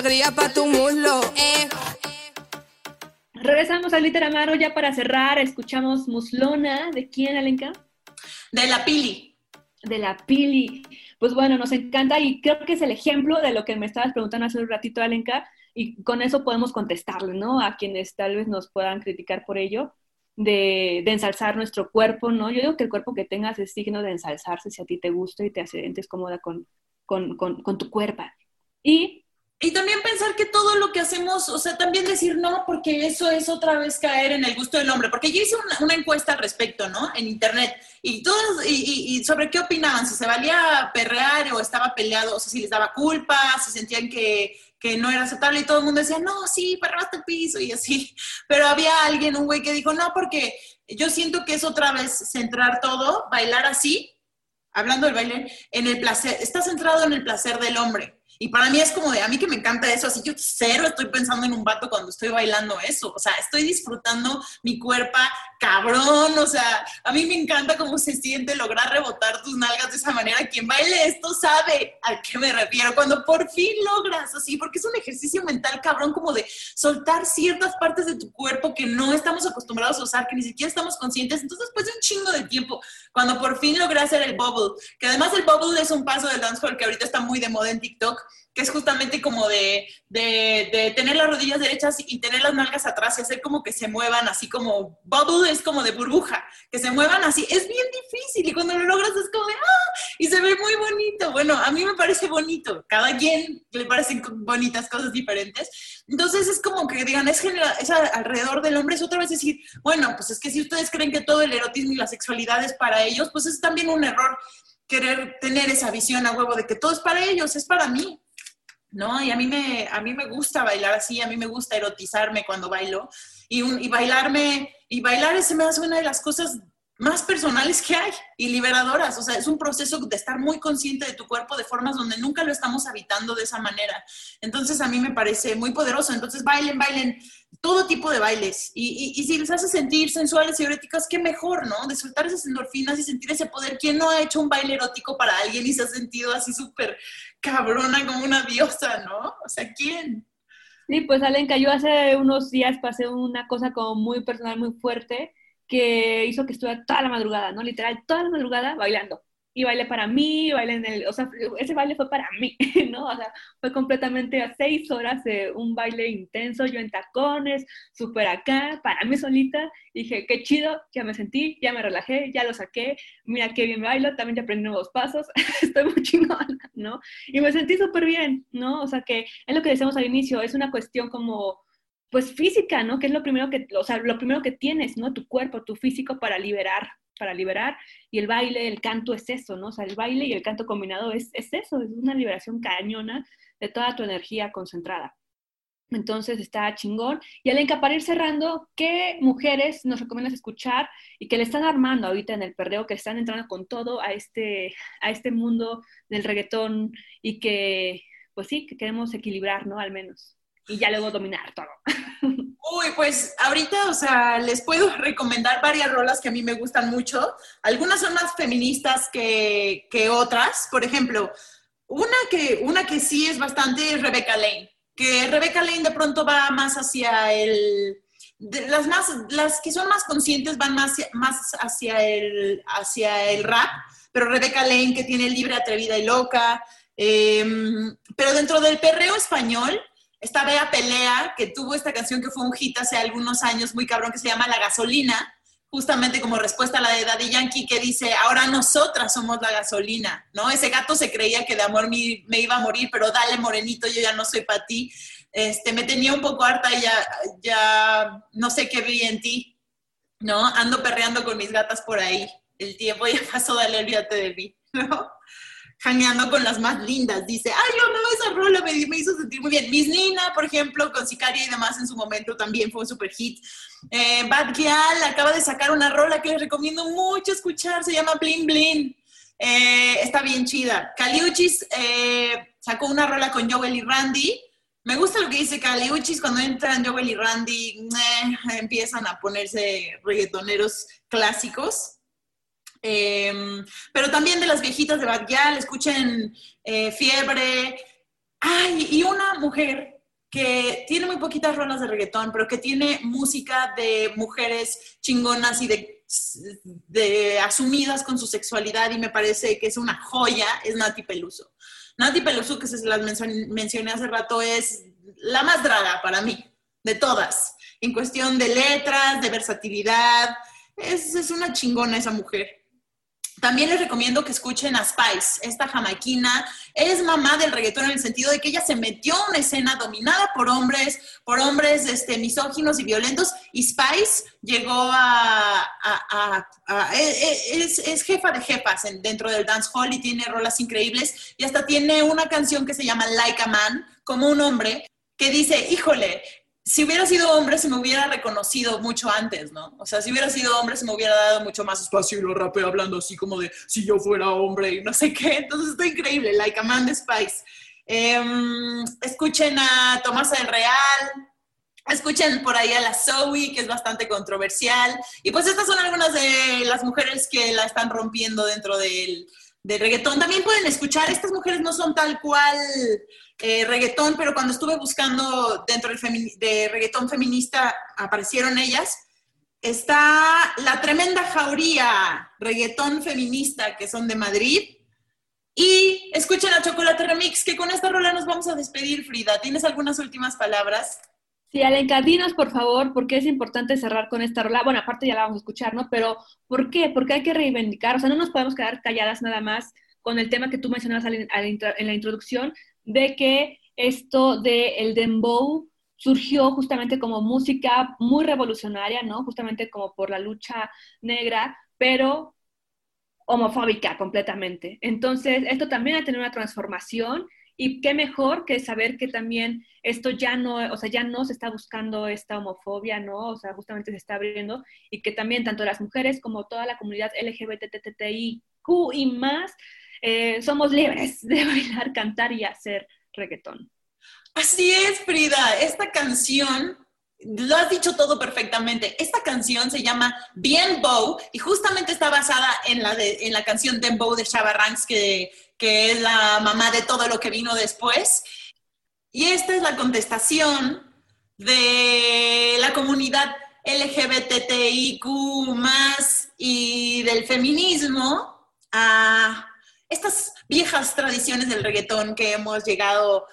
[SPEAKER 9] Alegría pa' tu muslo, eh.
[SPEAKER 2] regresamos al Literamaro ya para cerrar, escuchamos Muslona, ¿de quién, Alenka?
[SPEAKER 3] De la Pili.
[SPEAKER 2] de la Pili. Pues bueno, nos encanta y creo que es el ejemplo de lo que me estabas preguntando hace un ratito, Alenka, y con eso podemos contestarle, ¿no? A quienes tal vez nos puedan criticar por ello, de, de ensalzar nuestro cuerpo, ¿no? Yo digo que el cuerpo que tengas es digno de ensalzarse si a ti te gusta y te hace sientes cómoda con, con, con, con tu cuerpo. Y
[SPEAKER 3] Y también pensar que todo lo que hacemos, o sea, también decir no, porque eso es otra vez caer en el gusto del hombre. Porque yo hice una, encuesta al respecto, ¿no? En internet. Y todos, y, y- sobre qué opinaban, si se valía perrear o estaba peleado, o sea, si les daba culpa, si sentían que, que no era aceptable. Y todo el mundo decía, no, sí, perreaste el piso y así. Pero había alguien, un güey, que dijo, no, porque yo siento que es otra vez centrar todo, bailar así, hablando del baile, en el placer, está centrado en el placer del hombre. Y para mí es como de, a mí que me encanta eso, así yo cero estoy pensando en un vato cuando estoy bailando eso, o sea, estoy disfrutando mi cuerpo cabrón, o sea, a mí me encanta cómo se siente lograr rebotar tus nalgas de esa manera. Quien baile esto sabe a qué me refiero, cuando por fin logras así, porque es un ejercicio mental cabrón como de soltar ciertas partes de tu cuerpo que no estamos acostumbrados a usar, que ni siquiera estamos conscientes. Entonces, después de un chingo de tiempo, cuando por fin logré hacer el bubble, que además el bubble es un paso del dancehall que ahorita está muy de moda en TikTok, que es justamente como de, de, de tener las rodillas derechas y tener las nalgas atrás y hacer como que se muevan así como, bubble es como de burbuja, que se muevan así, es bien difícil y cuando lo logras es como de, ¡ah! Y se ve muy bonito. Bueno, a mí me parece bonito, cada quien le parecen bonitas cosas diferentes. Entonces es como que digan, es, genera- es alrededor del hombre, es otra vez decir, bueno, pues es que si ustedes creen que todo el erotismo y la sexualidad es para ellos, pues es también un error querer tener esa visión a huevo de que todo es para ellos, es para mí. ¿No? Y a mí, me, a mí me gusta bailar así, a mí me gusta erotizarme cuando bailo. Y, un- y bailarme, y bailar se me hace una de las cosas más personales que hay y liberadoras. O sea, es un proceso de estar muy consciente de tu cuerpo de formas donde nunca lo estamos habitando de esa manera. Entonces, a mí me parece muy poderoso. Entonces, bailen, bailen todo tipo de bailes. Y, y, si les hace sentir sensuales y eróticas, qué mejor, ¿no? De soltar esas endorfinas y sentir ese poder. ¿Quién no ha hecho un baile erótico para alguien y se ha sentido así súper cabrona como una diosa, ¿no? O sea, ¿quién?
[SPEAKER 2] Sí, pues Alenka, yo hace unos días pasé una cosa como muy personal, muy fuerte que hizo que estuviera toda la madrugada, ¿no? Literal, toda la madrugada bailando. Y bailé para mí, bailé en el, o sea, ese baile fue para mí, ¿no? O sea, fue completamente a seis horas de un baile intenso, yo en tacones, súper acá, para mí solita. Dije, qué chido, ya me sentí, ya me relajé, ya lo saqué, mira qué bien bailo, también ya aprendí nuevos pasos, estoy muy chingona, ¿no? Y me sentí súper bien, ¿no? O sea, que es lo que decíamos al inicio, es una cuestión como pues física, ¿no? Que es lo primero que, o sea, lo primero que tienes, ¿no? Tu cuerpo, tu físico para liberar, para liberar, y el baile, el canto es eso, ¿no? O sea, el baile y el canto combinado es, es eso, es una liberación cañona de toda tu energía concentrada. Entonces está chingón. Y Alenka, para cerrando, ¿qué mujeres nos recomiendas escuchar y que le están armando ahorita en el perdeo, que están entrando con todo a este, a este mundo del reggaetón y que, pues sí, que queremos equilibrar, ¿no? Al menos y ya luego dominar todo.
[SPEAKER 3] Uy, pues ahorita, o sea, les puedo recomendar varias rolas que a mí me gustan mucho. Algunas son más feministas que, que otras. Por ejemplo, una que, una que sí es bastante es Rebecca Lane, que Rebecca Lane de pronto va más hacia el... las, más, las que son más conscientes van más, más hacia, el, hacia el rap, pero Rebecca Lane que tiene libre, atrevida y loca. Em, pero dentro del perreo español, esta Bea Pelea, que tuvo esta canción que fue un hit hace algunos años, muy cabrón, que se llama La Gasolina, justamente como respuesta a la de Daddy Yankee, que dice, ahora nosotras somos la gasolina, ¿no? Ese gato se creía que de amor me, iba a morir, pero dale, morenito, yo ya no soy para ti. Este, me tenía un poco harta y ya, ya no sé qué vi en ti, ¿no? Ando perreando con mis gatas por ahí. El tiempo ya pasó, dale, olvídate de mí, ¿no? janeando con las más lindas. Dice, ay, esa rola me, me, hizo sentir muy bien. Miss Nina, por ejemplo, con Sicaria y demás en su momento también fue un super hit. Eh, Bad Gyal acaba de sacar una rola que les recomiendo mucho escuchar, se llama Blin Blin. Eh, está bien chida. Caliuchis eh, sacó una rola con Joel y Randy. Me gusta lo que dice Caliuchis, cuando entran Joel y Randy, empiezan a ponerse reggaetoneros clásicos. Em, pero también de las viejitas de Bad escuchen eh, Fiebre. Ay, y una mujer que tiene muy poquitas rolas de reggaetón, pero que tiene música de mujeres chingonas y de, asumidas con su sexualidad y me parece que es una joya, es Nati Peluso. Nati Peluso, que se las mencioné hace rato, es la más draga para mí, de todas, en cuestión de letras, de versatilidad. Es, es una chingona esa mujer. También les recomiendo que escuchen a Spice, esta jamaiquina. Es mamá del reggaetón en el sentido de que ella se metió a una escena dominada por hombres, por hombres este, misóginos y violentos, y Spice llegó a... E, e, es, jefa de jefas dentro del dance hall y tiene rolas increíbles, y hasta tiene una canción que se llama Like a Man, como un hombre, que dice, híjole, si hubiera sido hombre se me hubiera reconocido mucho antes, ¿no? O sea, si hubiera sido hombre se me hubiera dado mucho más espacio y lo rapé hablando así como de si yo fuera hombre y no sé qué. Entonces está increíble, like Amanda Spice. Em, escuchen a Tomasa del Real, escuchen por ahí a la Zoe, que es bastante controversial. Y pues estas son algunas de las mujeres que la están rompiendo dentro del, del reggaetón. También pueden escuchar, estas mujeres no son tal cual eh, reggaetón, pero cuando estuve buscando dentro del de reggaetón feminista aparecieron ellas. Está la tremenda jauría, reggaetón feminista, que son de Madrid. Y escuchen a Chocolate Remix, que con esta rola nos vamos a despedir, Frida. ¿Tienes algunas últimas palabras?
[SPEAKER 2] Sí, Alenka, dinos por favor, por qué es importante cerrar con esta rola. Bueno, aparte ya la vamos a escuchar, ¿no? Pero ¿por qué? Porque hay que reivindicar, o sea, no nos podemos quedar calladas nada más con el tema que tú mencionabas en la introducción, de que esto de dembow surgió justamente como música muy revolucionaria, ¿no? Justamente como por la lucha negra, pero homofóbica completamente. Entonces, esto también ha tenido una transformación Y qué mejor que saber que también esto ya no, o sea, ya no se está buscando esta homofobia, ¿no? O sea, justamente se está abriendo y que también tanto las mujeres como toda la comunidad LGBTTIQ y más eh, somos libres de bailar, cantar y hacer reggaetón.
[SPEAKER 3] Así es, Frida. Esta canción lo has dicho todo perfectamente. Esta canción se llama Bien Bow y justamente está basada en la, en la canción de Shabba Ranks, que, que es la mamá de todo lo que vino después. Y esta es la contestación de la comunidad LGBTIQ más y del feminismo a estas viejas tradiciones del reggaetón que hemos llegado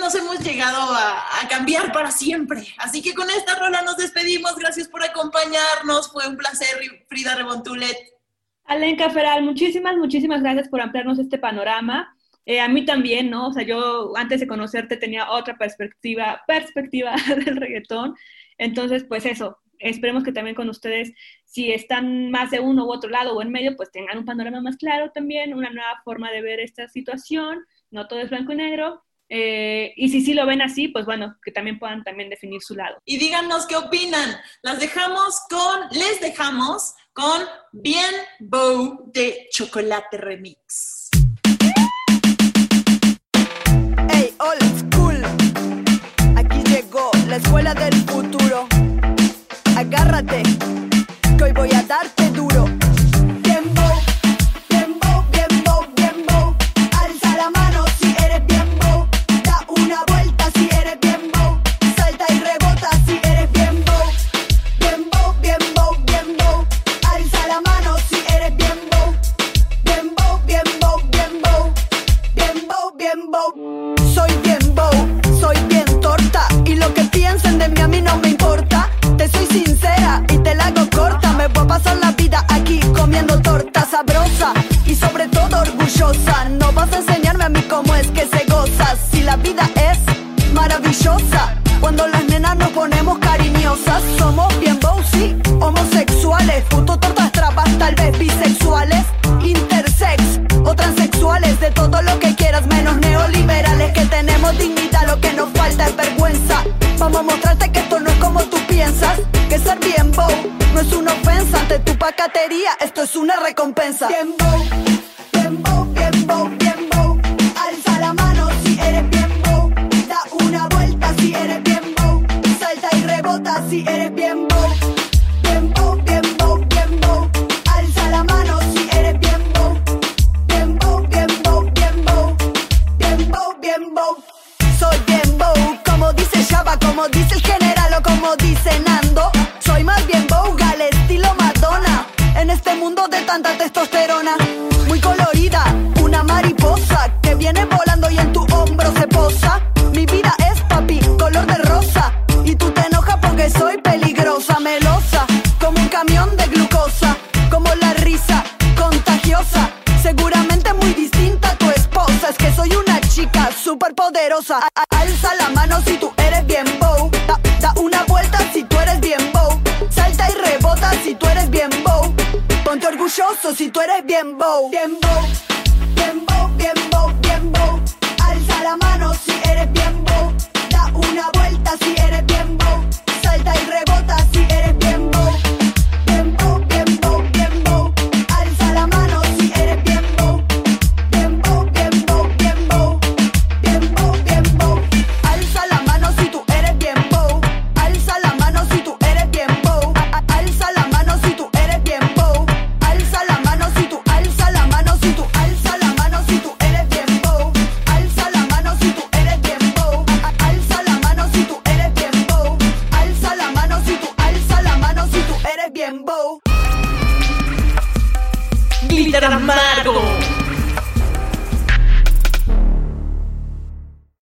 [SPEAKER 3] nos hemos llegado a, cambiar para siempre. Así que con esta rola nos despedimos. Gracias por acompañarnos. Fue un placer, Frida Rebontulet.
[SPEAKER 2] Alenka Feral, muchísimas, muchísimas gracias por ampliarnos este panorama. Eh, a mí también, ¿no? O sea, yo antes de conocerte tenía otra perspectiva, perspectiva del reggaetón. Entonces, pues eso, esperemos que también con ustedes, si están más de uno u otro lado o en medio, pues tengan un panorama más claro también, una nueva forma de ver esta situación. No todo es blanco y negro. Eh, y si sí lo ven así, pues bueno, que también puedan también definir su lado.
[SPEAKER 3] Y díganos qué opinan. Las dejamos con, les dejamos con Bien Bow de Chocolate Remix.
[SPEAKER 10] Hey, old school. Aquí llegó la escuela del futuro. Agárrate, que hoy voy a darte